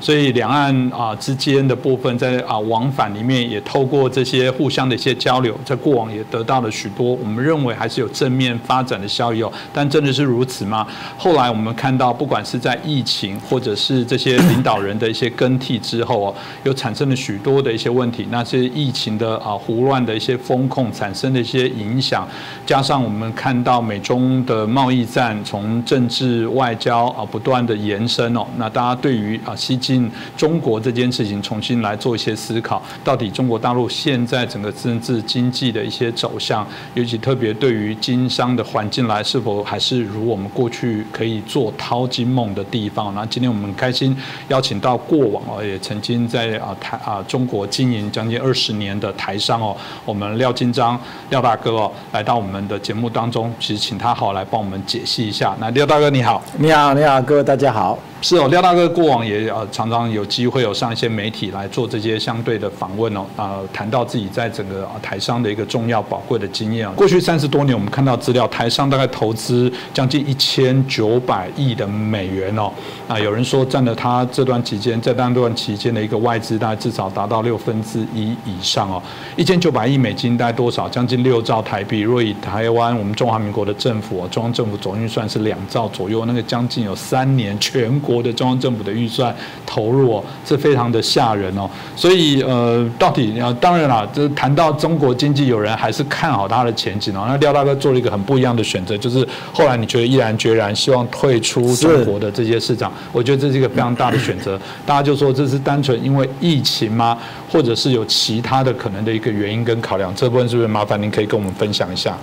所以两岸啊之间的部分，在啊往返里面也透过这些互相的一些交流，在过往也得到了许多我们认为还是有正面发展的效益哦。但真的是如此吗？后来我们看到，不管是在疫情或者是这些领导人的一些更替之后哦，又产生了许多的一些问题。那些疫情的啊胡乱的一些风控产生的一些影响，加上我们看到美中的贸易战从政治外交啊不断的延伸哦，那大家对于啊西进中国这件事情重新来做一些思考，到底中国大陆现在整个政治经济的一些走向，尤其特别对于经商的环境来，是否还是如我们过去可以做淘金梦的地方？那今天我们很开心邀请到过往哦，也曾经在啊台啊中国经营将近二十年的台商哦，我们廖金章廖大哥哦，来到我们的节目当中，其实请他好来帮我们解析一下。那廖大哥你好，你好，你好，各位大家好。是哦，廖大哥过往也呃常常有机会有上一些媒体来做这这些相对的访问哦，啊谈到自己在整个台商的一个重要宝贵的经验。过去三十多年，我们看到资料，台商大概投资将近一千九百亿的美元哦，啊有人说占了他这段期间在那段期间的一个外资大概至少达到六分之一以上哦，一千九百亿美金大概多少？将近六兆台币。若以台湾我们中华民国的政府，中央政府总预算是两兆左右，那个将近有三年全国。的中央政府的预算投入哦，是非常的吓人哦。所以呃，到底啊，当然啦，就是谈到中国经济，有人还是看好它的前景哦。那廖大哥做了一个很不一样的选择，就是后来你觉得毅然决然希望退出中国的这些市场，我觉得这是一个非常大的选择。大家就说这是单纯因为疫情吗？或者是有其他的可能的一个原因跟考量？这部分是不是麻烦您可以跟我们分享一下？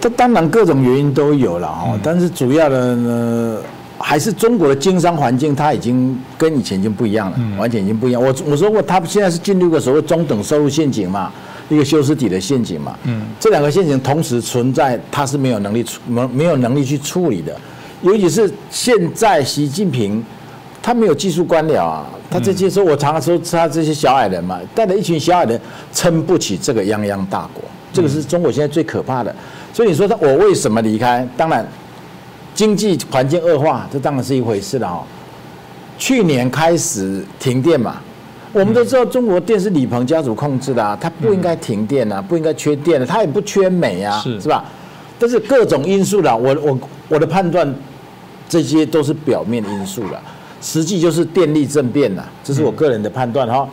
这当然各种原因都有了哦，但是主要的呢。还是中国的经商环境，它已经跟以前已经不一样了，完全已经不一样。我我说过，它现在是进入个所谓中等收入陷阱嘛，一个修斯底的陷阱嘛。嗯，这两个陷阱同时存在，它是没有能力处没没有能力去处理的。尤其是现在习近平，他没有技术官僚啊，他这些说，我常常说他这些小矮人嘛，带着一群小矮人撑不起这个泱泱大国，这个是中国现在最可怕的。所以你说他我为什么离开？当然。经济环境恶化，这当然是一回事了哦。去年开始停电嘛，我们都知道中国电是李鹏家族控制的啊，它不应该停电啊，不应该缺电的，它也不缺煤啊，是吧？但是各种因素啦，我我我的判断，这些都是表面因素了，实际就是电力政变了，这是我个人的判断哈。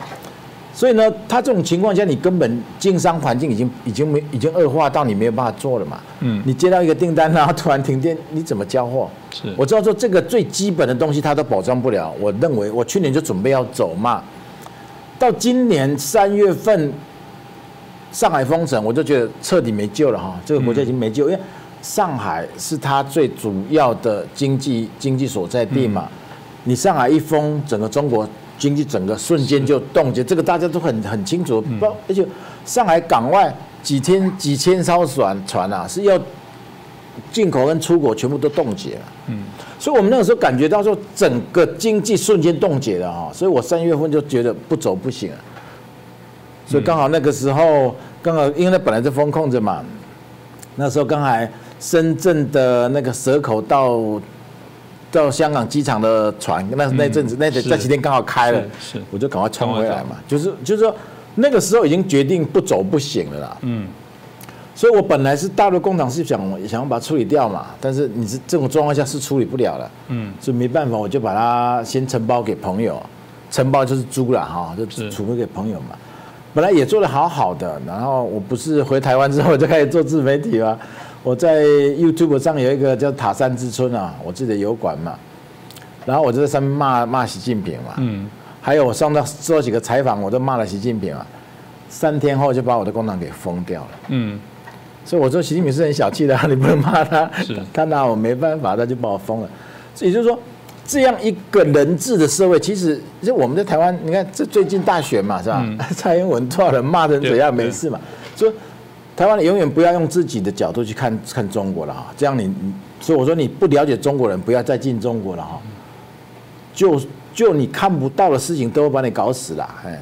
所以呢，他这种情况下，你根本经商环境已经已经没已经恶化到你没有办法做了嘛。嗯。你接到一个订单，然后突然停电，你怎么交货？是。我知道说这个最基本的东西，他都保障不了。我认为，我去年就准备要走嘛。到今年三月份，上海封城，我就觉得彻底没救了哈。这个国家已经没救，因为上海是它最主要的经济经济所在地嘛。你上海一封，整个中国。经济整个瞬间就冻结，这个大家都很很清楚。不，而且上海港外几天几千艘船船啊，是要进口跟出口全部都冻结了。嗯，所以我们那个时候感觉到说，整个经济瞬间冻结了哈。所以我三月份就觉得不走不行了。所以刚好那个时候，刚好因为那本来就封控着嘛，那时候刚才深圳的那个蛇口到。到香港机场的船，那那阵子那那几天刚好开了，是我就赶快冲回来嘛。就是就是说，那个时候已经决定不走不行了啦。嗯，所以我本来是大陆工厂是想想要把它处理掉嘛，但是你是这种状况下是处理不了了。嗯，所以没办法，我就把它先承包给朋友，承包就是租了哈，就储备给朋友嘛。本来也做的好好的，然后我不是回台湾之后就开始做自媒体嘛。我在 YouTube 上有一个叫塔山之春啊，我自己的油管嘛，然后我就在上面骂骂习近平嘛，嗯，还有我上到做几个采访，我都骂了习近平啊，三天后就把我的工厂给封掉了，嗯，所以我说习近平是很小气的，你不能骂他，是，他拿我没办法，他就把我封了，也就是说，这样一个人治的社会，其实就我们在台湾，你看这最近大选嘛，是吧？蔡英文多少人骂成怎样没事嘛，说。台湾永远不要用自己的角度去看看中国了哈，这样你，所以我说你不了解中国人，不要再进中国了哈。就就你看不到的事情，都会把你搞死了，哎。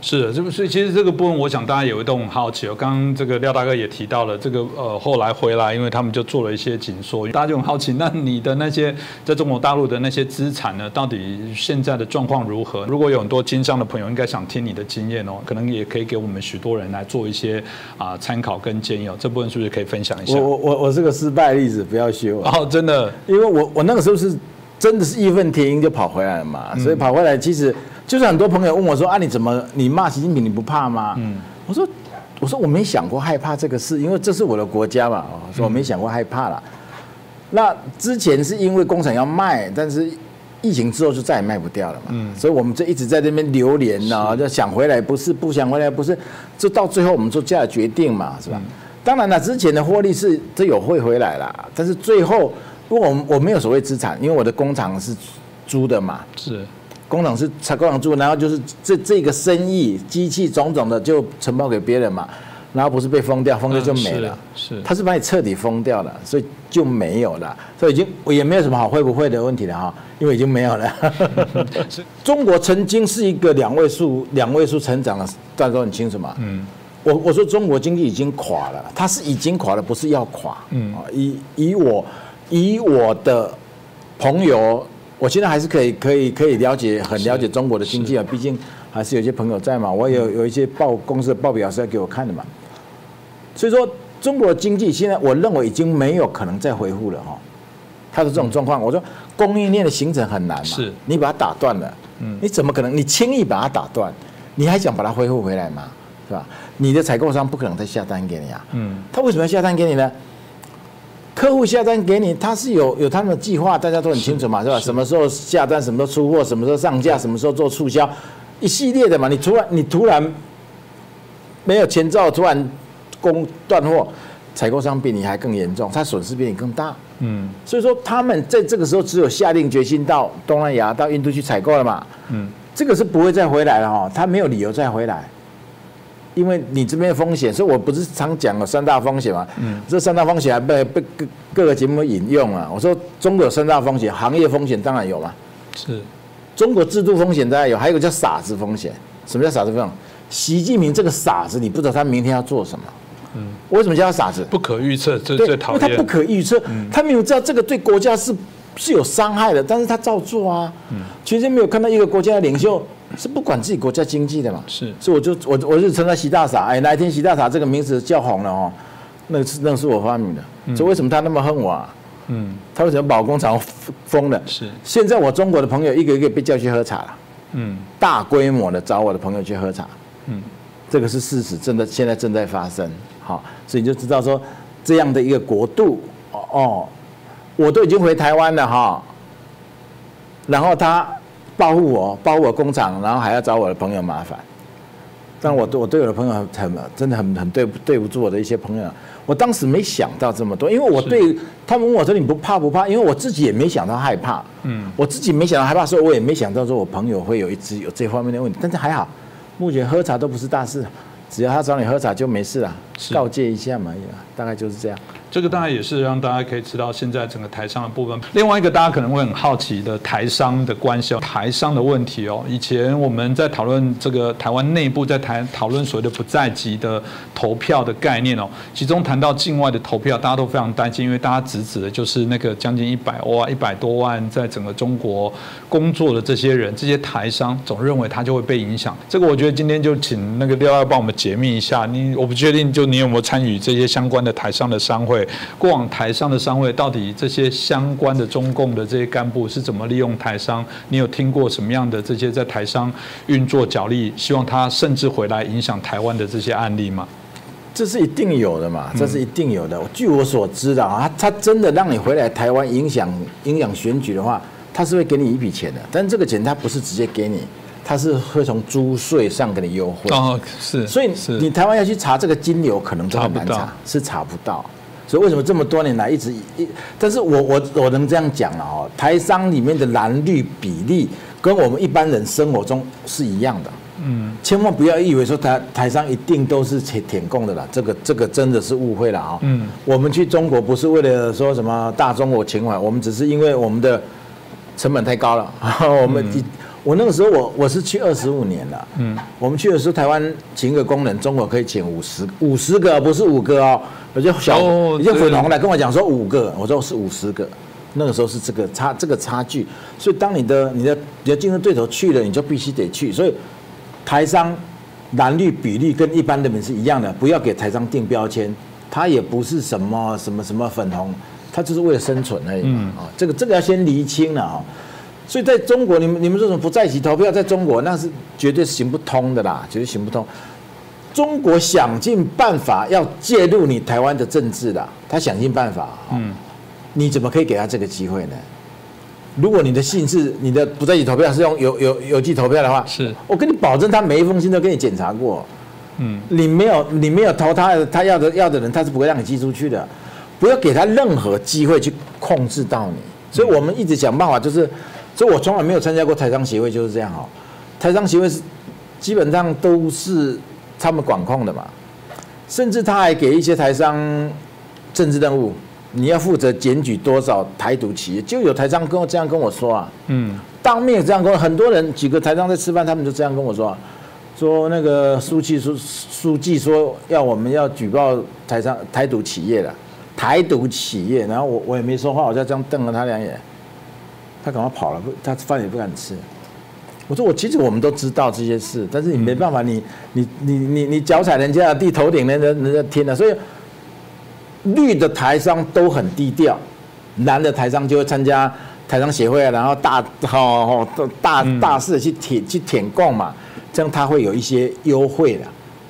是的，这不是其实这个部分，我想大家也会都很好奇哦。刚刚这个廖大哥也提到了，这个呃后来回来，因为他们就做了一些紧缩，大家就很好奇，那你的那些在中国大陆的那些资产呢，到底现在的状况如何？如果有很多经商的朋友，应该想听你的经验哦，可能也可以给我们许多人来做一些啊参考跟建议哦。这部分是不是可以分享一下？我我我我是个失败例子，不要学我。哦，真的，因为我我那个时候是真的是义愤填膺就跑回来了嘛，所以跑回来其实。就是很多朋友问我说：“啊，你怎么你骂习近平你不怕吗？”嗯，我说：“我说我没想过害怕这个事，因为这是我的国家嘛。哦，说我没想过害怕了。那之前是因为工厂要卖，但是疫情之后就再也卖不掉了嘛。嗯，所以我们就一直在那边流连呢，就想回来不是，不想回来不是，就到最后我们做这样的决定嘛，是吧？当然了，之前的获利是这有会回来啦，但是最后，因为我我没有所谓资产，因为我的工厂是租的嘛，是。工厂是采工厂租，然后就是这这个生意机器种种的就承包给别人嘛，然后不是被封掉，封掉就没了。是，他是把你彻底封掉了，所以就没有了，所以已经也没有什么好会不会的问题了哈，因为已经没有了。中国曾经是一个两位数两位数成长的，大家都很清楚嘛。嗯。我我说中国经济已经垮了，它是已经垮了，不是要垮。嗯。以以我以我的朋友。我现在还是可以可以可以了解很了解中国的经济啊，毕竟还是有些朋友在嘛，我有有一些报公司的报表是要给我看的嘛。所以说，中国经济现在我认为已经没有可能再恢复了哈。他的这种状况，我说供应链的形成很难嘛，是，你把它打断了，嗯，你怎么可能你轻易把它打断？你还想把它恢复回来吗？是吧？你的采购商不可能再下单给你啊，嗯，他为什么要下单给你呢？客户下单给你，他是有有他们的计划，大家都很清楚嘛，是吧？什么时候下单，什么时候出货，什么时候上架，什么时候做促销，一系列的嘛。你突然你突然没有前兆，突然供断货，采购商比你还更严重，他损失比你更大。嗯，所以说他们在这个时候只有下定决心到东南亚、到印度去采购了嘛。嗯，这个是不会再回来了哈，他没有理由再回来。因为你这边风险，所以我不是常讲了三大风险嘛。嗯。这三大风险还被被各各个节目引用啊。我说中国有三大风险，行业风险当然有嘛。是。中国制度风险当然有，还有一个叫傻子风险。什么叫傻子风险？习近平这个傻子，你不知道他明天要做什么。嗯。为什么叫他傻子？不可预测，这最讨厌。因为他不可预测，他明明知道这个对国家是是有伤害的，但是他照做啊。嗯。全世界没有看到一个国家的领袖。是不管自己国家经济的嘛？是，所以我就我我就称他习大傻。哎，哪一天习大傻这个名字叫红了哦，那是那是我发明的。所以为什么他那么恨我？啊？嗯，他为什么把工厂封了？是，现在我中国的朋友一个一个被叫去喝茶了。嗯，大规模的找我的朋友去喝茶。嗯，这个是事实，真的现在正在发生。好，所以你就知道说这样的一个国度哦哦，我都已经回台湾了哈，然后他。保护我，保护我工厂，然后还要找我的朋友麻烦。但我对我对我的朋友很真的很很对对不住我的一些朋友。我当时没想到这么多，因为我对他们问我说你不怕不怕？因为我自己也没想到害怕。嗯，我自己没想到害怕，所以我也没想到说我朋友会有一只有这方面的问题。但是还好，目前喝茶都不是大事，只要他找你喝茶就没事了，告诫一下嘛，大概就是这样。这个当然也是让大家可以知道现在整个台商的部分。另外一个大家可能会很好奇的台商的关系哦，台商的问题哦。以前我们在讨论这个台湾内部在谈讨论所谓的不在籍的投票的概念哦，其中谈到境外的投票，大家都非常担心，因为大家直指的就是那个将近一百万、一百多万在整个中国工作的这些人，这些台商总认为他就会被影响。这个我觉得今天就请那个廖要帮我们解密一下。你我不确定，就你有没有参与这些相关的台商的商会？过往台商的商会到底这些相关的中共的这些干部是怎么利用台商？你有听过什么样的这些在台商运作角力，希望他甚至回来影响台湾的这些案例吗？这是一定有的嘛，这是一定有的。据我所知的啊，他真的让你回来台湾影响影响选举的话，他是会给你一笔钱的，但这个钱他不是直接给你，他是会从租税上给你优惠。哦，是，所以你台湾要去查这个金流，可能很难查，是查不到。所以为什么这么多年来一直一？但是我我我能这样讲了哦，台商里面的蓝绿比例跟我们一般人生活中是一样的。嗯，千万不要以为说台台商一定都是舔舔供的啦，这个这个真的是误会了啊。嗯，我们去中国不是为了说什么大中国情怀，我们只是因为我们的成本太高了，我们我那个时候我我是去二十五年了，嗯，我们去的时候台湾请一个工人，中国可以请五十五十个，不是五个哦，我就小，哦你就粉红来跟我讲说五个，我说是五十个，那个时候是这个差这个差距，所以当你的你的你的竞争对手去了，你就必须得去，所以台商蓝绿比例跟一般人民是一样的，不要给台商定标签，他也不是什么什么什么粉红，他就是为了生存而已嗯。啊、这个这个要先厘清了啊、所以在中国，你们你们这种不在籍投票，在中国那是绝对行不通的啦，绝对行不通。中国想尽办法要介入你台湾的政治啦，他想尽办法。嗯，你怎么可以给他这个机会呢？如果你的信是你的不在籍投票是用邮邮邮寄投票的话，是我跟你保证，他每一封信都给你检查过。嗯，你没有你没有投他他要的要的人，他是不会让你寄出去的。不要给他任何机会去控制到你。所以我们一直想办法，就是，所以我从来没有参加过台商协会，就是这样哈。台商协会是基本上都是他们管控的嘛，甚至他还给一些台商政治任务，你要负责检举多少台独企业，就有台商跟我这样跟我说啊。嗯，当面这样跟我，很多人几个台商在吃饭，他们就这样跟我说、啊，说那个书记书书记说要我们要举报台商台独企业了，台独企业，然后我我也没说话，我就这样瞪了他两眼，他赶快跑了，不他饭也不敢吃。我说我其实我们都知道这些事，但是你没办法，你你你你你脚踩人家的地，头顶人人人家天的，所以绿的台商都很低调，蓝的台商就会参加台商协会啊，然后大哦哦大大肆的去舔去舔供嘛，这样他会有一些优惠的，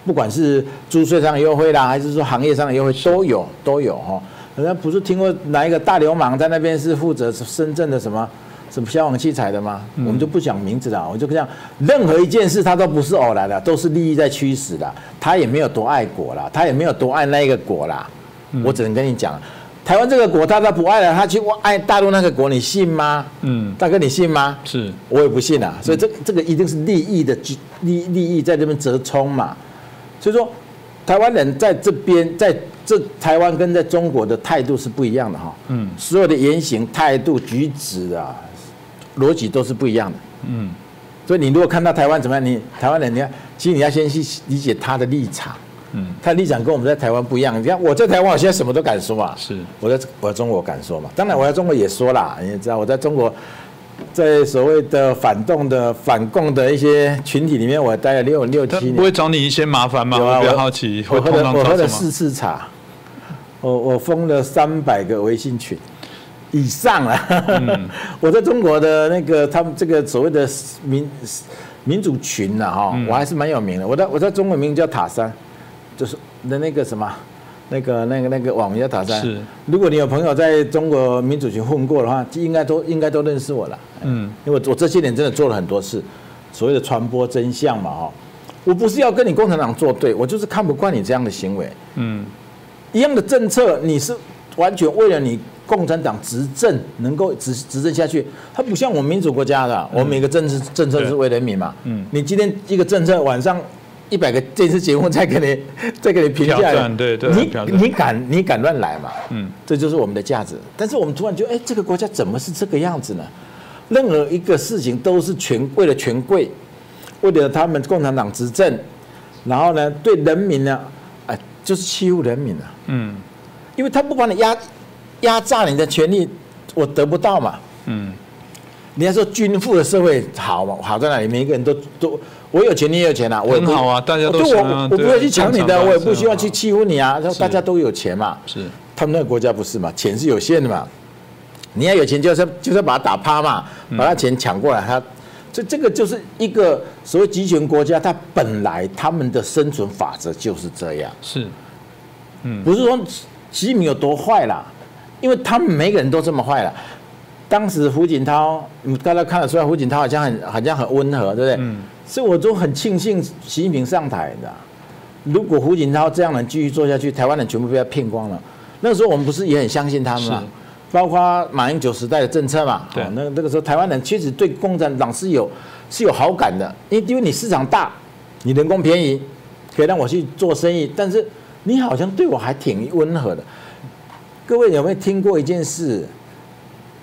不管是租税上的优惠啦，还是说行业上的优惠都有都有哈。人家不是听过哪一个大流氓在那边是负责深圳的什么什么消防器材的吗？我们就不讲名字了，我就这样，任何一件事他都不是偶然的，都是利益在驱使的。他也没有多爱国啦，他也没有多爱那一个国啦。我只能跟你讲，台湾这个国他都不爱了，他去爱大陆那个国，你信吗？嗯，大哥，你信吗？是我也不信啊。所以这这个一定是利益的利利益在这边折冲嘛。所以说，台湾人在这边，在这台湾跟在中国的态度是不一样的哈。嗯，所有的言行、态度、举止啊，逻辑都是不一样的。嗯，所以你如果看到台湾怎么样，你台湾人，你看其实你要先去理解他的立场。嗯，他的立场跟我们在台湾不一样。你看我在台湾，我现在什么都敢说嘛。是我在我在中国敢说嘛？当然我在中国也说啦，你也知道我在中国，在所谓的反动的反共的一些群体里面，我待了六六七年。不会找你一些麻烦吗？我比较好奇，我喝了我喝了？四次茶，我我封了三百个微信群以上了。嗯 我在中国的那个他们这个所谓的民民主群呢哈，嗯我还是蛮有名的。我在我在中国名叫塔山，就是的那个什么。那个、那个、那个网名叫塔山。是，如果你有朋友在中国民主群混过的话，应该都应该都认识我了。嗯，因为我我这些年真的做了很多事，所谓的传播真相嘛，哈，我不是要跟你共产党作对，我就是看不惯你这样的行为。嗯，一样的政策，你是完全为了你共产党执政能够执执政下去，它不像我们民主国家的，我们每个政治政策是为人民嘛。嗯你今天一个政策晚上。一百个电视节目再给你 再给你评价对对你你敢你敢乱来嘛？嗯，这就是我们的价值。但是我们突然觉得，哎，这个国家怎么是这个样子呢？任何一个事情都是权为了权贵，为了他们共产党执政，然后呢，对人民呢，哎，就是欺负人民啊。嗯因为他不把你压压榨你的权利，我得不到嘛。嗯，你要说均富的社会好嘛？好在哪里？每一个人都都，我有钱你也有钱啊，我很好啊大家都对我我不会去抢你的，我也不希望去欺负你啊。是大家都有钱嘛，是他们那个国家不是嘛？钱是有限的嘛，你要有钱就是就是把他打趴嘛，把他钱抢过来，他。这这个就是一个所谓集权国家，它本来他们的生存法则就是这样。是，嗯不是说习近平有多坏啦，因为他们每个人都这么坏了。当时胡锦涛，你大家看得出来，胡锦涛好像很好像很温和，对不对？嗯所以我都很庆幸习近平上台的。如果胡锦涛这样能继续做下去，台湾人全部被他骗光了。那个时候我们不是也很相信他们吗是？包括马英九时代的政策嘛，对哦那那个时候台湾人确实对共产党是有是有好感的，因为因为你市场大，你人工便宜，可以让我去做生意，但是你好像对我还挺温和的。各位有没有听过一件事？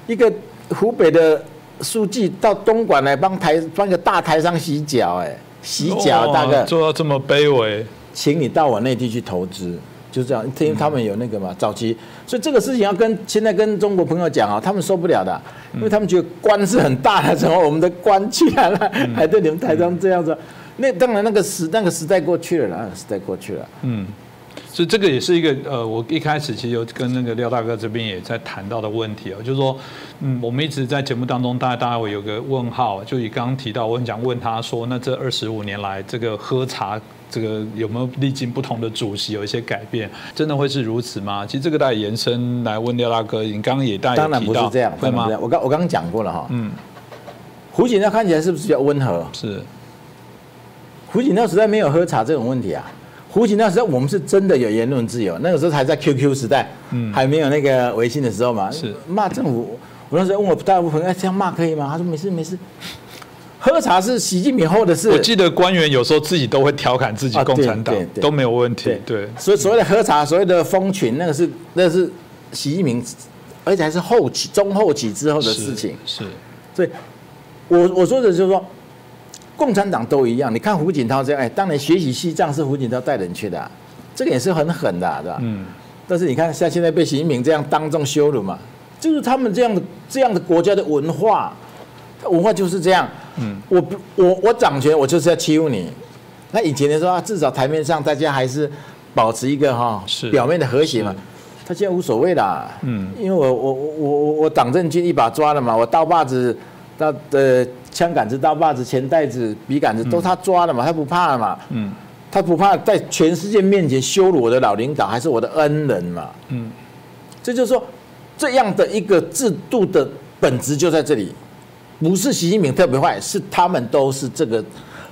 一个湖北的书记到东莞来帮台帮一个大台商洗脚，哎，洗脚大哥做到这么卑微，请你到我内地去投资，就这样，因为他们有那个嘛，早期，所以这个事情要跟现在跟中国朋友讲啊，他们受不了的，因为他们觉得官是很大的，怎么我们的官居然了还对你们台商这样子？那当然那个时那个时代过去了啦，时代过去了，嗯。所以这个也是一个呃，我一开始其实有跟那个廖大哥这边也在谈到的问题哦，就是说，嗯，我们一直在节目当中，大家大家会有个问号，就你刚刚提到，我很想问他说，那这二十五年来，这个喝茶这个有没有历经不同的主席有一些改变？真的会是如此吗？其实这个大家延伸来问廖大哥，你刚刚也大当然不是这样，会吗？我刚我刚刚讲过了哈，嗯，胡锦涛看起来是不是比较温和？是，胡锦涛实在没有喝茶这种问题啊。胡锦那时候我们是真的有言论自由，那个时候还在 QQ 时代，嗯，还没有那个微信的时候嘛，是骂政府。我那时候问我大部分哎这样骂可以吗？他说没事没事。喝茶是习近平后的事。我记得官员有时候自己都会调侃自己共产党，都没有问题。对，所以所谓的喝茶，所谓的蜂群，那个是那是习近平，而且还是后期中后期之后的事情。是，所以我我说的就是说。共产党都一样，你看胡锦涛这样，哎，当年学习西藏是胡锦涛带人去的，这个也是很狠的，对吧？嗯。但是你看，像现在被习近平这样当众羞辱嘛，就是他们这样的这样的国家的文化，文化就是这样。嗯。我我我掌权，我就是要欺负你。那以前的时候，至少台面上大家还是保持一个哈表面的和谐嘛。他现在无所谓啦。嗯。因为我我我我我党政军一把抓了嘛，我刀把子到的。枪杆子、刀把子、钱袋子、笔杆子，都他抓的嘛，他不怕了嘛。嗯，他不怕在全世界面前羞辱我的老领导，还是我的恩人嘛。嗯，这就是说，这样的一个制度的本质就在这里，不是习近平特别坏，是他们都是这个，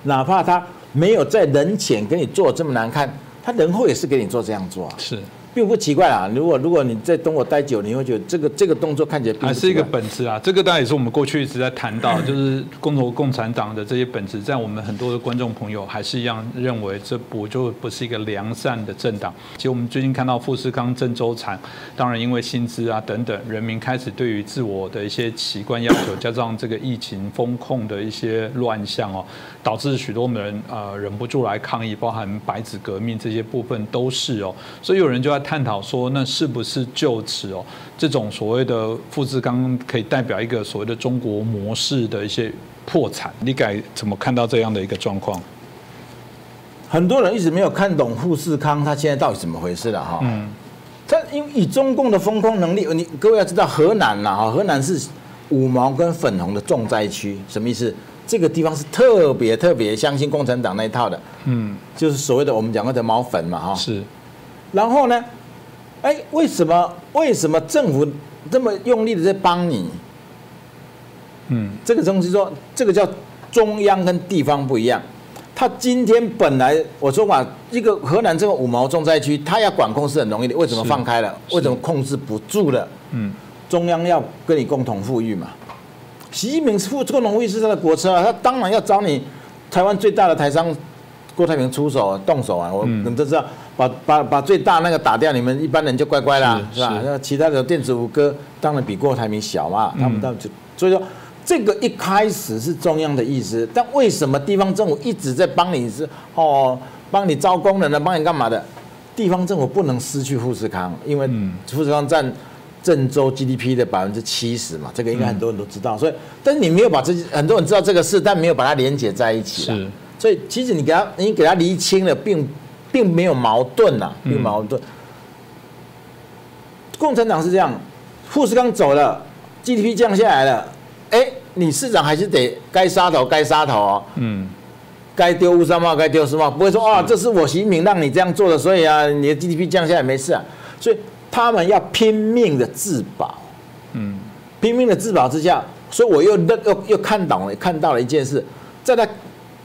哪怕他没有在人前给你做这么难看，他人后也是给你做这样做啊。是。并不奇怪啊，如果如果你在东莞待久，你会觉得这个这个动作看起来还是一个本质啊。这个当然也是我们过去一直在谈到，就是共同共产党的这些本质，在我们很多的观众朋友还是一样认为这不就不是一个良善的政党。其实我们最近看到富士康、郑州产，当然因为薪资啊等等，人民开始对于自我的一些习惯要求，加上这个疫情风控的一些乱象哦，导致许多人呃忍不住来抗议，包含白纸革命这些部分都是哦，所以有人就在。探讨说，那是不是就此哦，这种所谓的富士康可以代表一个所谓的中国模式的一些破产？你该怎么看到这样的一个状况？很多人一直没有看懂富士康它现在到底怎么回事了哈。嗯，他因为以中共的风控能力，你各位要知道，河南呐哈，河南是五毛跟粉红的重灾区，什么意思？这个地方是特别特别相信共产党那一套的。嗯，就是所谓的我们讲过的毛粉嘛哈。是。然后呢？哎，为什么？为什么政府这么用力的在帮你？嗯，这个东西说，这个叫中央跟地方不一样。他今天本来我说嘛，一个河南这个五毛重灾区，他要管控是很容易的。为什么放开了？为什么控制不住了？嗯，中央要跟你共同富裕嘛。习近平富共同富裕是他的国策啊，他当然要找你台湾最大的台商。郭台铭出手动手啊！我们都知道，把把把最大那个打掉，你们一般人就乖乖啦，是吧？那其他的电子五哥当然比郭台铭小嘛，他们当然就所以说，这个一开始是中央的意思，但为什么地方政府一直在帮你是哦，帮你招工人呢，帮你干嘛的？地方政府不能失去富士康，因为富士康占郑州 GDP 的百分之七十嘛，这个应该很多人都知道。所以，但是你没有把这些很多人知道这个事，但没有把它连接在一起。是。所以其实你给他，你给他厘清了，并并没有矛盾呐，并矛盾。共产党是这样，富士康走了，GDP 降下来了，哎，你市长还是得该杀头该杀头哦，嗯，该丢乌纱帽该丢什么，不会说啊，这是我习近平让你这样做的，所以啊，你的 GDP 降下来没事啊，所以他们要拼命的自保，嗯，拼命的自保之下，所以我又又又看懂了，看到了一件事，在他。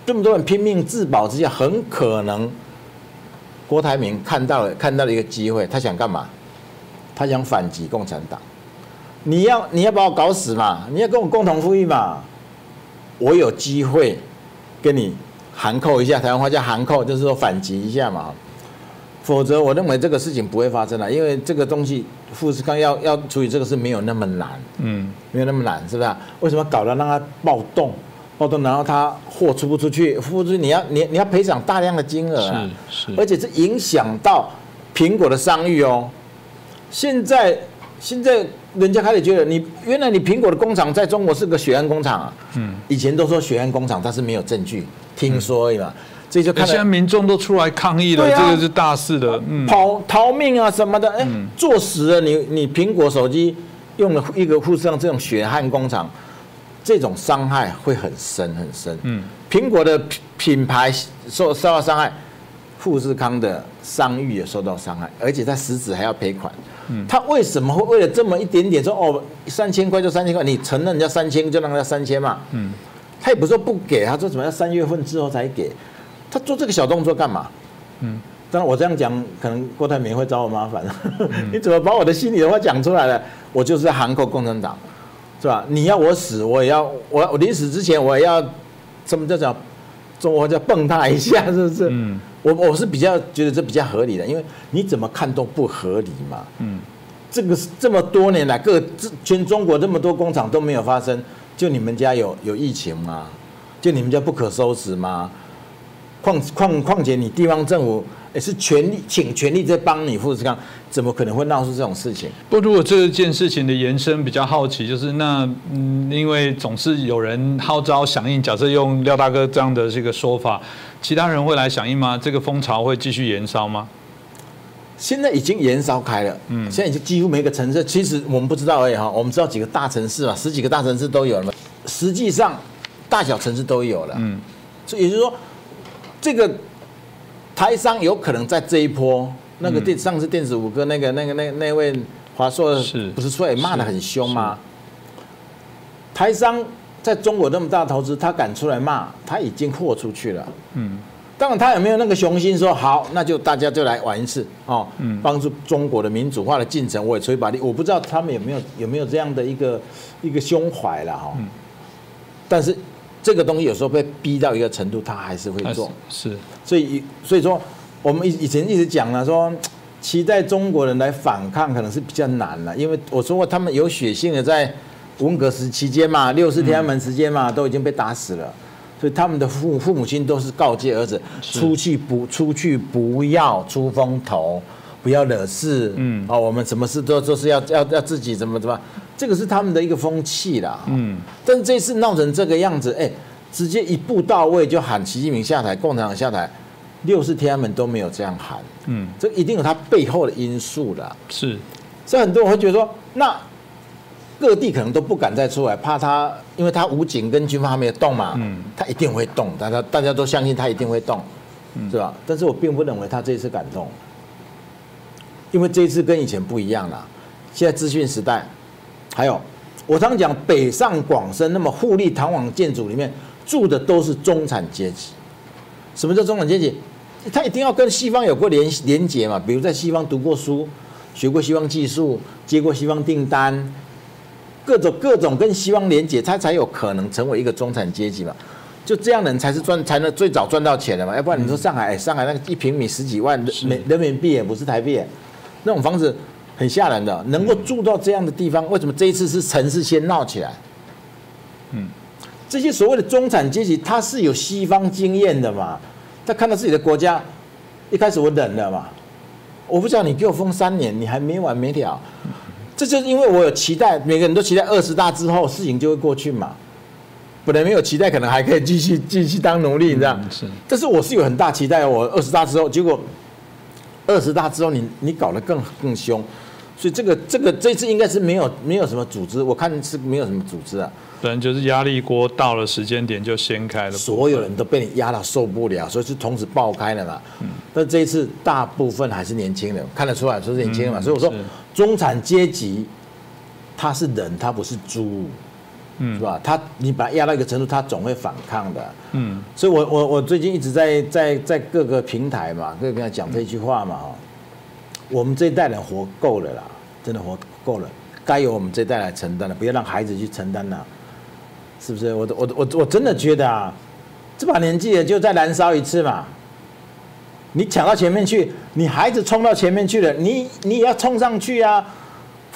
这么多人拼命自保之下，很可能郭台铭看到了看到了一个机会，他想干嘛？他想反击共产党。你要你要把我搞死嘛？你要跟我共同富裕嘛？我有机会跟你函扣一下，台湾话叫函扣，就是说反击一下嘛。否则我认为这个事情不会发生了，因为这个东西富士康要要处理这个事没有那么难，嗯，没有那么难，是不是、为什么搞得让他暴动？暴动，然后他货出不出去，付不出去，你要你你要赔偿大量的金额啊，是是。而且是影响到苹果的商誉哦。现在现在人家开始觉得你原来你苹果的工厂在中国是个血案工厂啊，嗯，以前都说血案工厂，但是没有证据，听说而已嘛，这就看现在民众都出来抗议了，这个是大事的，嗯，跑逃命啊什么的，哎、坐实了你你苹果手机用了一个富士康这种血汗工厂，这种伤害会很深很深。嗯，苹果的品品牌受受到伤害，富士康的商誉也受到伤害，而且他实质还要赔款。嗯，他为什么会为了这么一点点说哦三千块就三千块，你承认人家三千就让人家三千嘛？嗯，他也不是说不给，他说怎么要三月份之后才给，他做这个小动作干嘛？嗯，当然我这样讲，可能郭台铭会找我麻烦。你怎么把我的心里的话讲出来了？我就是在函扣共产党，是吧？你要我死，我也要我我临死之前我也要，什么叫叫中国叫蹦他一下，是不是？嗯，我我是比较觉得这比较合理的，因为你怎么看都不合理嘛。嗯，这个是这么多年来各这全中国这么多工厂都没有发生，就你们家有有疫情吗？就你们家不可收拾吗？况况况且你地方政府也是全力请全力在帮你富士康，怎么可能会闹出这种事情？不，如果这件事情的延伸比较好奇，就是那嗯，因为总是有人号召响应，假设用廖大哥这样的这个说法，其他人会来响应吗？这个风潮会继续延烧吗？现在已经延烧开了，嗯，现在已经几乎每个城市，其实我们不知道而已哈，我们知道几个大城市嘛，十几个大城市都有了嘛，实际上大小城市都有了，嗯，所以也就是说，这个台商有可能在这一波，那个电上次电子五哥那个那个那那位华硕不是出来骂的很凶吗？台商在中国那么大投资，他敢出来骂，他已经豁出去了。嗯，当然，他有没有那个雄心说好，那就大家就来玩一次哦，嗯帮助中国的民主化的进程，我也吹把力。我不知道他们有没有有没有这样的一个一个胸怀了哈。但是这个东西有时候被逼到一个程度，他还是会做。是所以所以说，我们以以前一直讲了说，期待中国人来反抗可能是比较难了，因为我说过他们有血性的在文革时期间嘛，六四天安门时间嘛，都已经被打死了。所以他们的父父母亲都是告诫儿子，出去不出去不要出风头，不要惹事。嗯哦，我们什么事都都是要要要自己怎么怎么，这个是他们的一个风气啦。嗯，但是这次闹成这个样子，哎，直接一步到位就喊习近平下台，共产党下台，六四天安门都没有这样喊，嗯这一定有它背后的因素的。是所以很多人会觉得说，那各地可能都不敢再出来，怕他，因为他武警跟军方还没有动嘛，嗯他一定会动，大家大家都相信他一定会动，嗯是吧？但是我并不认为他这一次敢动，因为这一次跟以前不一样了，现在资讯时代，还有我常讲北上广深那么富丽堂皇建筑里面住的都是中产阶级，什么叫中产阶级？他一定要跟西方有过连连结嘛，比如在西方读过书，学过西方技术，接过西方订单，各种各种跟西方连结，他才有可能成为一个中产阶级嘛。就这样的人才是赚，才能最早赚到钱的嘛。要不然你说上海，哎上海那个一平米十几万人人民币，也不是台币，那种房子很吓人的。能够住到这样的地方，为什么这一次是城市先闹起来？嗯，这些所谓的中产阶级，他是有西方经验的嘛？他看到自己的国家，一开始我忍了嘛，我不知道你给我封三年，你还没完没了。这就是因为我有期待，每个人都期待二十大之后事情就会过去嘛。本来没有期待，可能还可以继续继续当奴隶，你知道？嗯是但是我是有很大期待哦，我二十大之后，结果二十大之后你你搞得更更凶，所以这个这个这次应该是没有没有什么组织，我看是没有什么组织啊，可能就是压力锅到了时间点就掀开了，所有人都被你压到受不了，所以是同时爆开了嘛。但这一次大部分还是年轻人，看得出来说是年轻人嘛，嗯所以我说中产阶级他是人，他不是猪，嗯是吧？他你把他压到一个程度，他总会反抗的。嗯所以我我我最近一直在在在各个平台嘛，各个平台讲这句话嘛哈，我们这一代人活够了啦，真的活够了，该由我们这一代来承担了，不要让孩子去承担了，是不是？我我我我真的觉得啊，这把年纪也就再燃烧一次嘛，你抢到前面去，你孩子冲到前面去了，你你也要冲上去啊，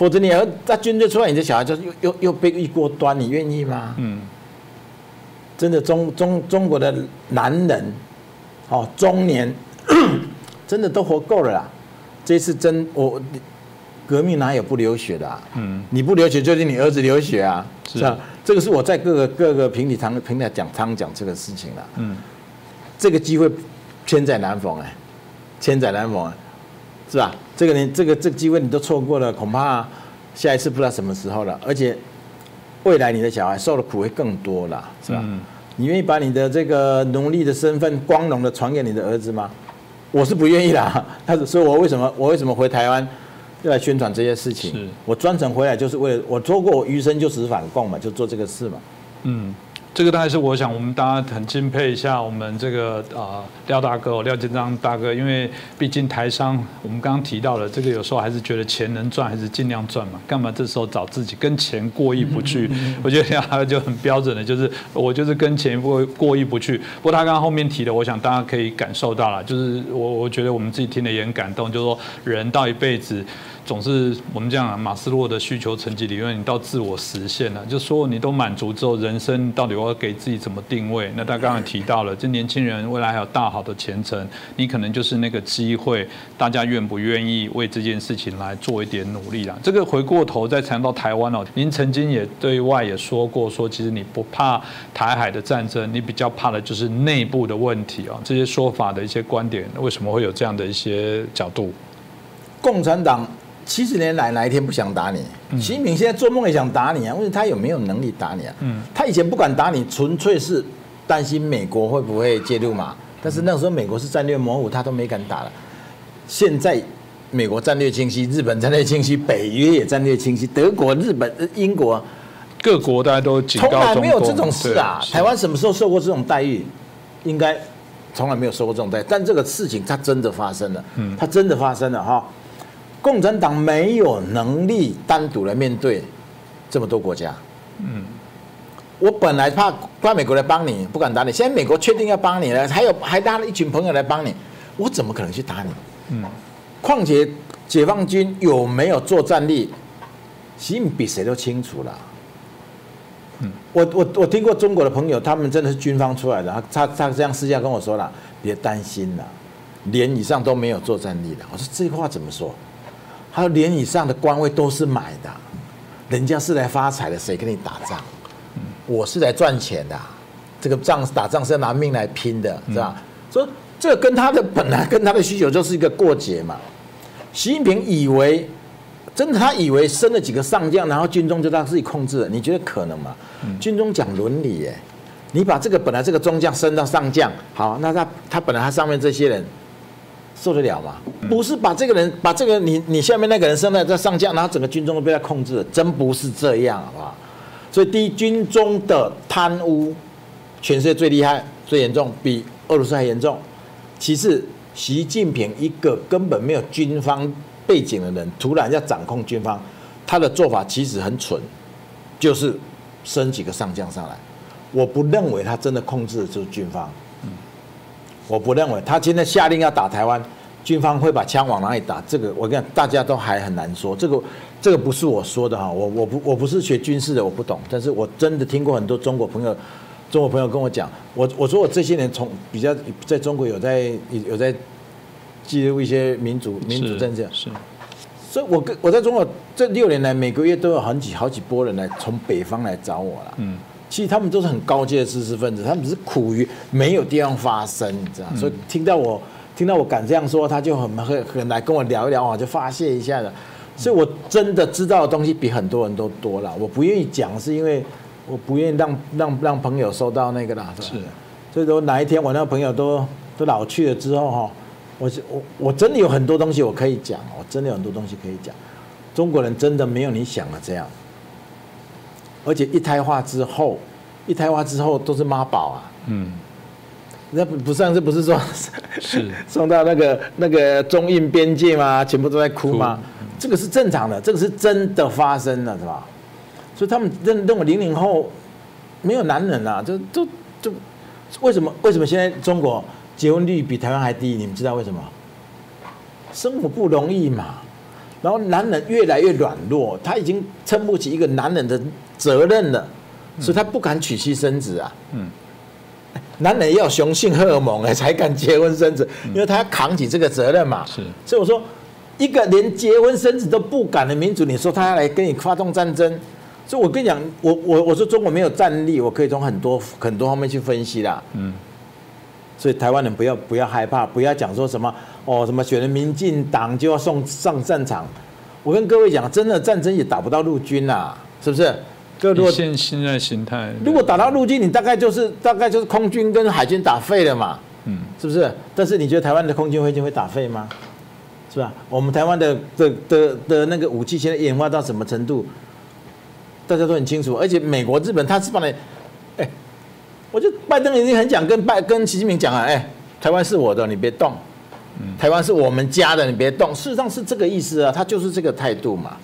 否则你儿在军队出来，你的小孩就又又又被一锅端，你愿意吗？嗯，真的中中中国的男人，哦，中年，真的都活够了啦。这次真我革命哪有不流血的？啊？嗯，你不流血就是你儿子流血啊，是吧？这个是我在各个各个平底堂平台讲常讲这个事情了。嗯，这个机会千载难逢哎，千载难逢，是吧？这个你这个这个机会你都错过了，恐怕下一次不知道什么时候了。而且未来你的小孩受的苦会更多了，是吧？嗯，你愿意把你的这个奴隶的身份光荣的传给你的儿子吗？我是不愿意啦。他所以，我为什么我为什么回台湾？要来宣传这些事情，我专程回来就是为了我做过，我余生就只反共嘛，就做这个事嘛。嗯。这个大概是我想，我们大家很敬佩一下我们这个啊廖大哥、廖建章大哥，因为毕竟台商，我们刚刚提到了这个，有时候还是觉得钱能赚，还是尽量赚嘛。干嘛这时候找自己跟钱过意不去？我觉得廖大哥就很标准的，就是我就是跟钱过过意不去。不过他刚刚后面提的，我想大家可以感受到了，就是我我觉得我们自己听的也很感动，就是说人到一辈子。总是我们讲马斯洛的需求层级理论，你到自我实现了，就说你都满足之后，人生到底我要给自己怎么定位？那他刚刚提到了，这年轻人未来还有大好的前程，你可能就是那个机会，大家愿不愿意为这件事情来做一点努力啊？这个回过头再谈到台湾哦，您曾经也对外也说过，说其实你不怕台海的战争，你比较怕的就是内部的问题啊。这些说法的一些观点，为什么会有这样的一些角度？共产党。七十年来哪一天不想打你？习近平现在做梦也想打你啊！问他有没有能力打你啊？嗯他以前不敢打你，纯粹是担心美国会不会介入嘛。但是那时候美国是战略模糊，他都没敢打了。现在美国战略清晰，日本战略清晰，北约也战略清晰，德国、日本、英国各国大家都从来没有这种事啊！台湾什么时候受过这种待遇？应该从来没有受过这种待遇。但这个事情它真的发生了，嗯它真的发生了哈。共产党没有能力单独来面对这么多国家。嗯，我本来怕怪美国来帮你，不敢打你。现在美国确定要帮你了，还有还拉了一群朋友来帮你，我怎么可能去打你？嗯，况且解放军有没有作战力，习近平比谁都清楚了。嗯，我我我听过中国的朋友，他们真的是军方出来的，他他这样私下跟我说了，别担心了，连以上都没有作战力了。我说这话怎么说？还有连以上的官位都是买的，人家是来发财的，谁跟你打仗？我是来赚钱的，这个仗打仗是要拿命来拼的，是吧？所以这跟他的本来 跟他的需求就是一个过节嘛。习近平以为真的，他以为升了几个上将，然后军中就他自己控制了，你觉得可能吗？军中讲伦理耶，你把这个本来这个中将升到上将，好，那他他本来他上面这些人。受得了吗？不是把这个人，把这个你你下面那个人升在在上将，然后整个军中都被他控制了，真不是这样，好不好？所以第一，军中的贪污，全世界最厉害、最严重，比俄罗斯还严重。其次，习近平一个根本没有军方背景的人，突然要掌控军方，他的做法其实很蠢，就是升几个上将上来。我不认为他真的控制的就是军方。我不认为他今天下令要打台湾，军方会把枪往哪里打？这个我跟大家都还很难说。这个这个不是我说的哈，我我不我不是学军事的，我不懂。但是我真的听过很多中国朋友，中国朋友跟我讲，我我说我这些年从比较在中国有在有在记录一些民主民主政治，是。所以我跟我在中国这六年来，每个月都有好几好几波人来从北方来找我了。嗯。其实他们都是很高阶的知识分子，他们只是苦于没有地方发声，你知道所以听到我听到我敢这样说，他就很很很来跟我聊一聊啊，就发泄一下的。所以我真的知道的东西比很多人都多了。我不愿意讲，是因为我不愿意让让让朋友收到那个啦。是。所以说哪一天我那个朋友都都老去了之后哈，我我我真的有很多东西我可以讲，我真的有很多东西可以讲。中国人真的没有你想的这样。而且一胎化之后，一胎化之后都是妈宝啊。嗯，那不不上次不是说，是 送到那个那个中印边界吗？全部都在哭吗？这个是正常的，这个是真的发生了，是吧？所以他们认认为零零后没有男人啊，就就就为什么为什么现在中国结婚率比台湾还低，你们知道为什么？生活不容易嘛。然后男人越来越软弱，他已经撑不起一个男人的责任了，所以他不敢娶妻生子啊。嗯，男人要雄性荷尔蒙哎，才敢结婚生子，因为他要扛起这个责任嘛。是，所以我说，一个连结婚生子都不敢的民族，你说他要来跟你发动战争？所以我跟你讲，我我我说中国没有战力，我可以从很多很多方面去分析啦。嗯，所以台湾人不要不要害怕，不要讲说什么。哦，什么选了民进党就要送上战场？我跟各位讲，真的战争也打不到陆军呐，是不是？各现现在形态，如果打到陆军，你大概就是大概就是空军跟海军打废了嘛，嗯，是不是？但是你觉得台湾的空军海军会打废吗？是吧？我们台湾的的的的那个武器现在演化到什么程度？大家都很清楚，而且美国、日本，他是把你，哎，我就拜登已经很讲跟拜跟习近平讲啊，哎，台湾是我的，你别动。台湾是我们家的，你别动。事实上是这个意思啊，他就是这个态度嘛，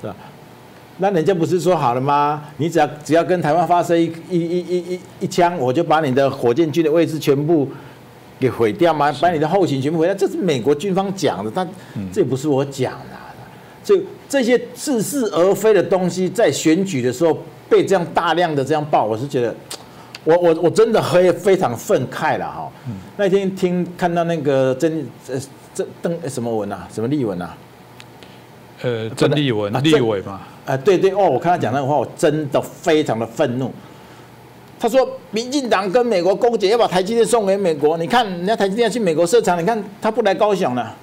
是吧？那人家不是说好了吗？你只要只要跟台湾发生一一一一一一枪，我就把你的火箭军的位置全部给毁掉吗？把你的后勤全部毁掉？这是美国军方讲的，但这不是我讲的。这这些似是而非的东西，在选举的时候被这样大量的这样报，我是觉得。我我我真的非非常愤慨了哈！那天听看到那个曾呃曾邓什么文啊，什么立文啊？呃，曾立文立伟嘛？啊，对对哦，我看他讲那个话，我真的非常的愤怒。他说民进党跟美国勾结，要把台积电送给美国。你看人家台积电去美国设厂，你看他不来高雄了。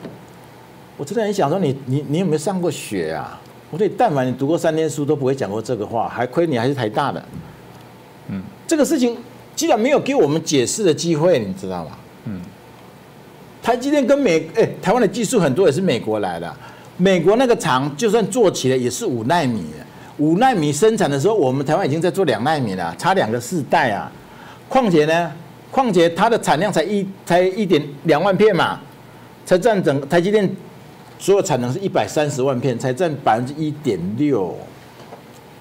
我真的很想说，你你你有没有上过学啊？我说，但凡你读过三天书，都不会讲过这个话。还亏你还是台大的。嗯，这个事情既然没有给我们解释的机会，你知道吗？嗯，台积电跟美哎，台湾的技术很多也是美国来的，美国那个厂就算做起来也是五纳米，五纳米生产的时候，我们台湾已经在做两纳米了，差两个世代啊。况且呢，况且它的产量才一才一点两万片嘛，才占整台积电所有产能是一百三十万片，才占百分之一点六。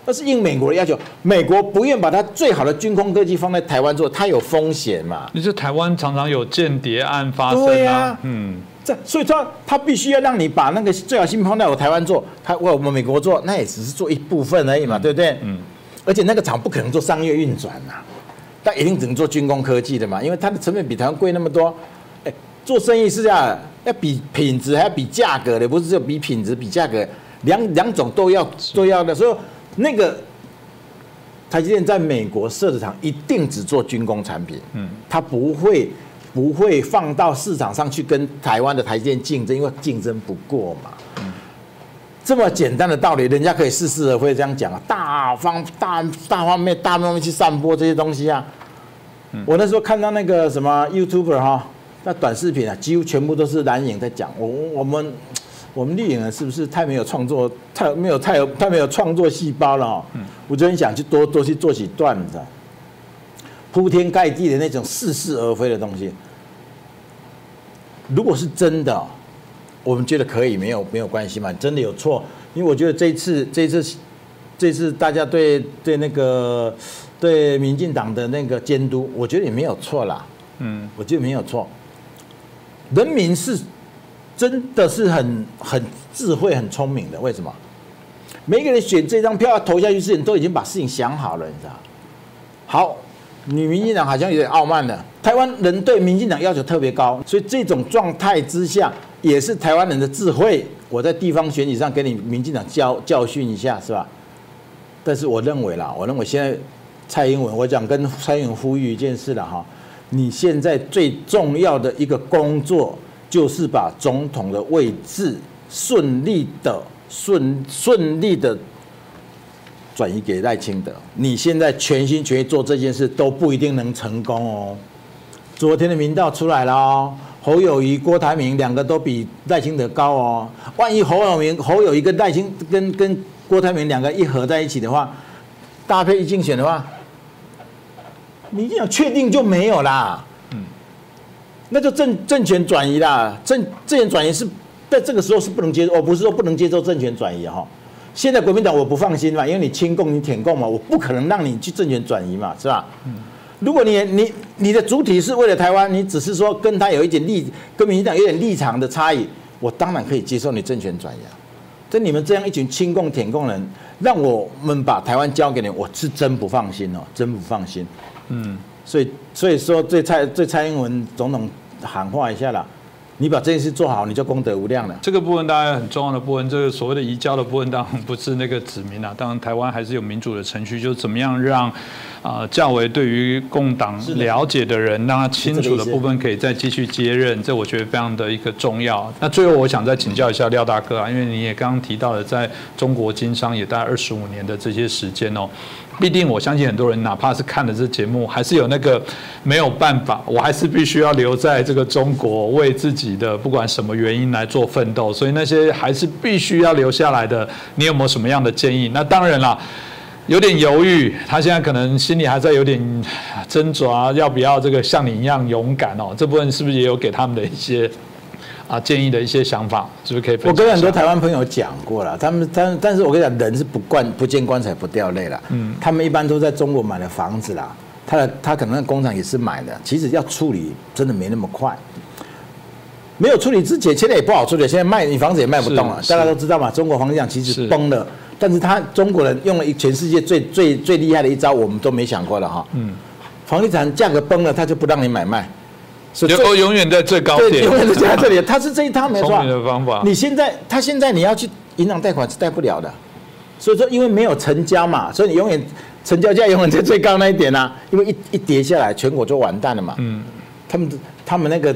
那是应美国的要求，美国不愿把它最好的军工科技放在台湾做，它有风险嘛？你是台湾常常有间谍案发生啊，嗯，这所以说他必须要让你把那个最好芯片放在我台湾做，他为我们美国做，那也只是做一部分而已嘛，对不对？嗯，而且那个厂不可能做商业运转呐，但一定只能做军工科技的嘛，因为它的成本比台湾贵那么多。哎，做生意是这样，要比品质还要比价格的，不是只有比品质比价格，两两种都要都要的，所以。那个台积电在美国设的厂一定只做军工产品，嗯，它不会不会放到市场上去跟台湾的台积电竞争，因为竞争不过嘛。嗯，这么简单的道理，人家可以似是而非这样讲啊，大方大大方面大方面去散播这些东西啊。我那时候看到那个什么 YouTuber 哈，那短视频啊，几乎全部都是蓝影在讲我我们。我们丽影人是不是太没有创作，太没有太有太没有创作细胞了？嗯，我就很想去多多去做起段子，铺天盖地的那种似是而非的东西。如果是真的，我们觉得可以，没有没有关系嘛？真的有错？因为我觉得这次这次这次大家对对那个对民进党的那个监督，我觉得也没有错啦。嗯，我觉得没有错。人民是。真的是很很智慧、很聪明的。为什么？每个人选这张票要投下去之前，都已经把事情想好了，你知道？好，女民进党好像有点傲慢了。台湾人对民进党要求特别高，所以这种状态之下，也是台湾人的智慧。我在地方选举上给你民进党教教训一下，是吧？但是我认为啦，我认为现在蔡英文，我想跟蔡英文呼吁一件事了哈，你现在最重要的一个工作。就是把总统的位置顺利的顺顺利的转移给赖清德。你现在全心全意做这件事都不一定能成功哦。昨天的民调出来了哦，侯友谊、郭台铭两个都比赖清德高哦。万一侯友明、侯友谊跟赖清跟跟郭台铭两个一合在一起的话，搭配一竞选的话，你这样确定就没有啦。那就政政权转移啦，政政权转移是在这个时候是不能接受，我不是说不能接受政权转移哈。现在国民党我不放心嘛，因为你亲共你舔共嘛，我不可能让你去政权转移嘛，是吧？嗯。如果你你你的主体是为了台湾，你只是说跟他有一点立，跟民进党有点立场的差异，我当然可以接受你政权转移。啊但你们这样一群亲共舔共人，让我们把台湾交给你，我是真不放心哦，真不放心。嗯，所以所以说，对蔡对蔡英文总统喊话一下啦。你把这件事做好，你就功德无量了。这个部分当然很重要的部分，这个所谓的移交的部分，当然不是那个指明啊。当然，台湾还是有民主的程序，就是怎么样让啊较为对于共党了解的人，让他清楚的部分可以再继续接任。这我觉得非常的一个重要。那最后我想再请教一下廖大哥啊，因为你也刚刚提到了在中国经商也大概二十五年的这些时间哦。必定，我相信很多人，哪怕是看了这节目，还是有那个没有办法，我还是必须要留在这个中国，为自己的不管什么原因来做奋斗。所以那些还是必须要留下来的，你有没有什么样的建议？那当然啦，有点犹豫，他现在可能心里还在有点挣扎，要不要这个像你一样勇敢哦？这部分是不是也有给他们的一些？啊，建议的一些想法是不是可以？我跟很多台湾朋友讲过了，他们但但是我跟你讲，人是不惯不见棺材不掉泪了。嗯，他们一般都在中国买了房子啦，他的他可能工厂也是买的，其实要处理真的没那么快。没有处理之前，现在也不好处理，现在卖你房子也卖不动了。大家都知道嘛，中国房地产其实崩了，但是他中国人用了一全世界最最最厉害的一招，我们都没想过了哈。嗯，房地产价格崩了，他就不让你买卖。就永远在最高点，永远都在这里。他是这一套没错。聪明的方法。你现在，他现在你要去银行贷款是贷不了的，所以说因为没有成交嘛，所以你永远成交价永远在最高那一点啊。因为一一跌下来，全国就完蛋了嘛。嗯。他们他们那个，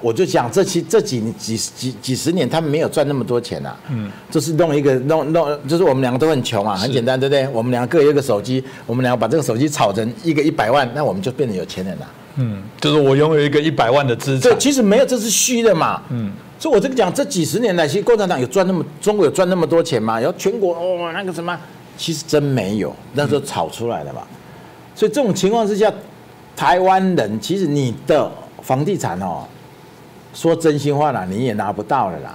我就讲这期这几几几几十年，他们没有赚那么多钱啊。嗯。就是弄一个弄弄，就是我们两个都很穷啊，很简单，对不对？我们两个各有一个手机，我们两个把这个手机炒成一个一百万，那我们就变成有钱人了。嗯，就是我拥有一个一百万的资产。对，其实没有，这是虚的嘛。嗯，所以我这个讲，这几十年来，其实共产党有赚那么，中国有赚那么多钱吗？然后全国哦，那个什么，其实真没有，那时候炒出来的嘛。所以这种情况之下，台湾人其实你的房地产哦，说真心话啦，你也拿不到了啦。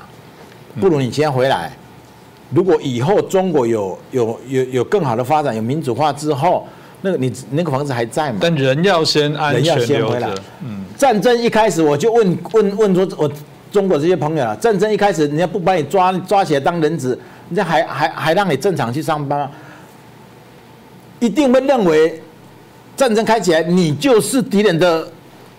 不如你先回来。如果以后中国有有有有更好的发展，有民主化之后。那个你那个房子还在吗？但人要先安全回来。嗯，战争一开始我就问问问说，我中国这些朋友啊，战争一开始人家不把你抓抓起来当人质，人家还还还让你正常去上班吗？一定会认为战争开起来，你就是敌人的，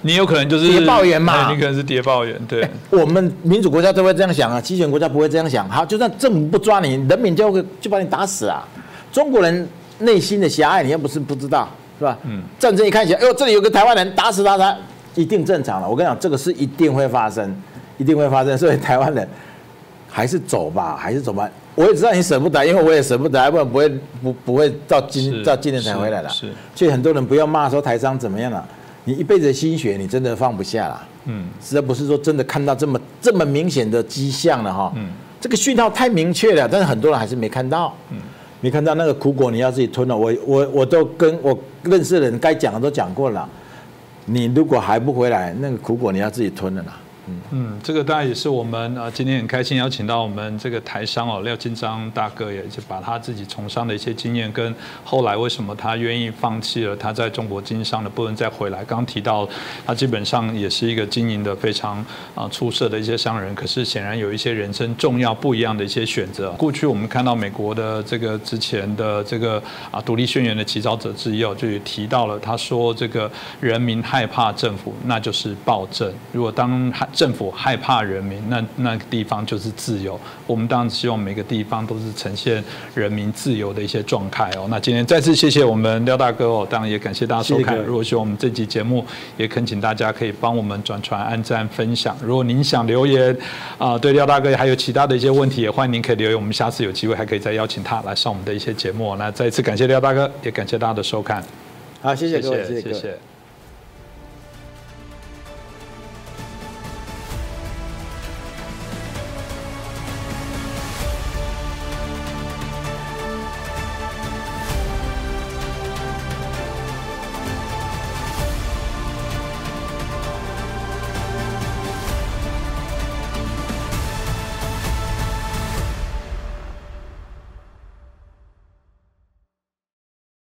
你有可能就是谍报员嘛？你可能是谍报员，对。我们民主国家都会这样想啊，集权国家不会这样想。好，就算政府不抓你，人民就会就把你打死啊。中国人。内心的狭隘，你又不是不知道，是吧？嗯。战争一开起来，哎呦，这里有个台湾人，打死他，他一定正常了。我跟你讲，这个是一定会发生，一定会发生。所以台湾人还是走吧，还是走吧。我也知道你舍不得，因为我也舍不得，要不然不会不不会到今到今年才回来了。是。所以很多人不要骂说台商怎么样了，你一辈子的心血，你真的放不下了。嗯。实在不是说真的看到这么这么明显的迹象了哈。嗯。这个讯号太明确了，但是很多人还是没看到。嗯。你看到那个苦果，你要自己吞了。我我我都跟我认识的人该讲的都讲过了。你如果还不回来，那个苦果你要自己吞了啦。嗯，这个当然也是我们啊，今天很开心邀请到我们这个台商哦，廖金章大哥，也就把他自己从商的一些经验，跟后来为什么他愿意放弃了他在中国经商的部分再回来。刚刚提到他基本上也是一个经营的非常啊出色的一些商人，可是显然有一些人生重要不一样的一些选择。过去我们看到美国的这个之前的这个啊独立宣言的起草者之一哦，就提到了他说这个人民害怕政府，那就是暴政。如果当政府害怕人民，那那个地方就是自由。我们当然希望每个地方都是呈现人民自由的一些状态哦。那今天再次谢谢我们廖大哥哦，当然也感谢大家收看。如果说我们这集节目，也恳请大家可以帮我们转传、按赞、分享。如果您想留言啊，对廖大哥还有其他的一些问题，也欢迎您可以留言。我们下次有机会还可以再邀请他来上我们的一些节目。那再一次感谢廖大哥，也感谢大家的收看。好，谢谢各位，谢谢。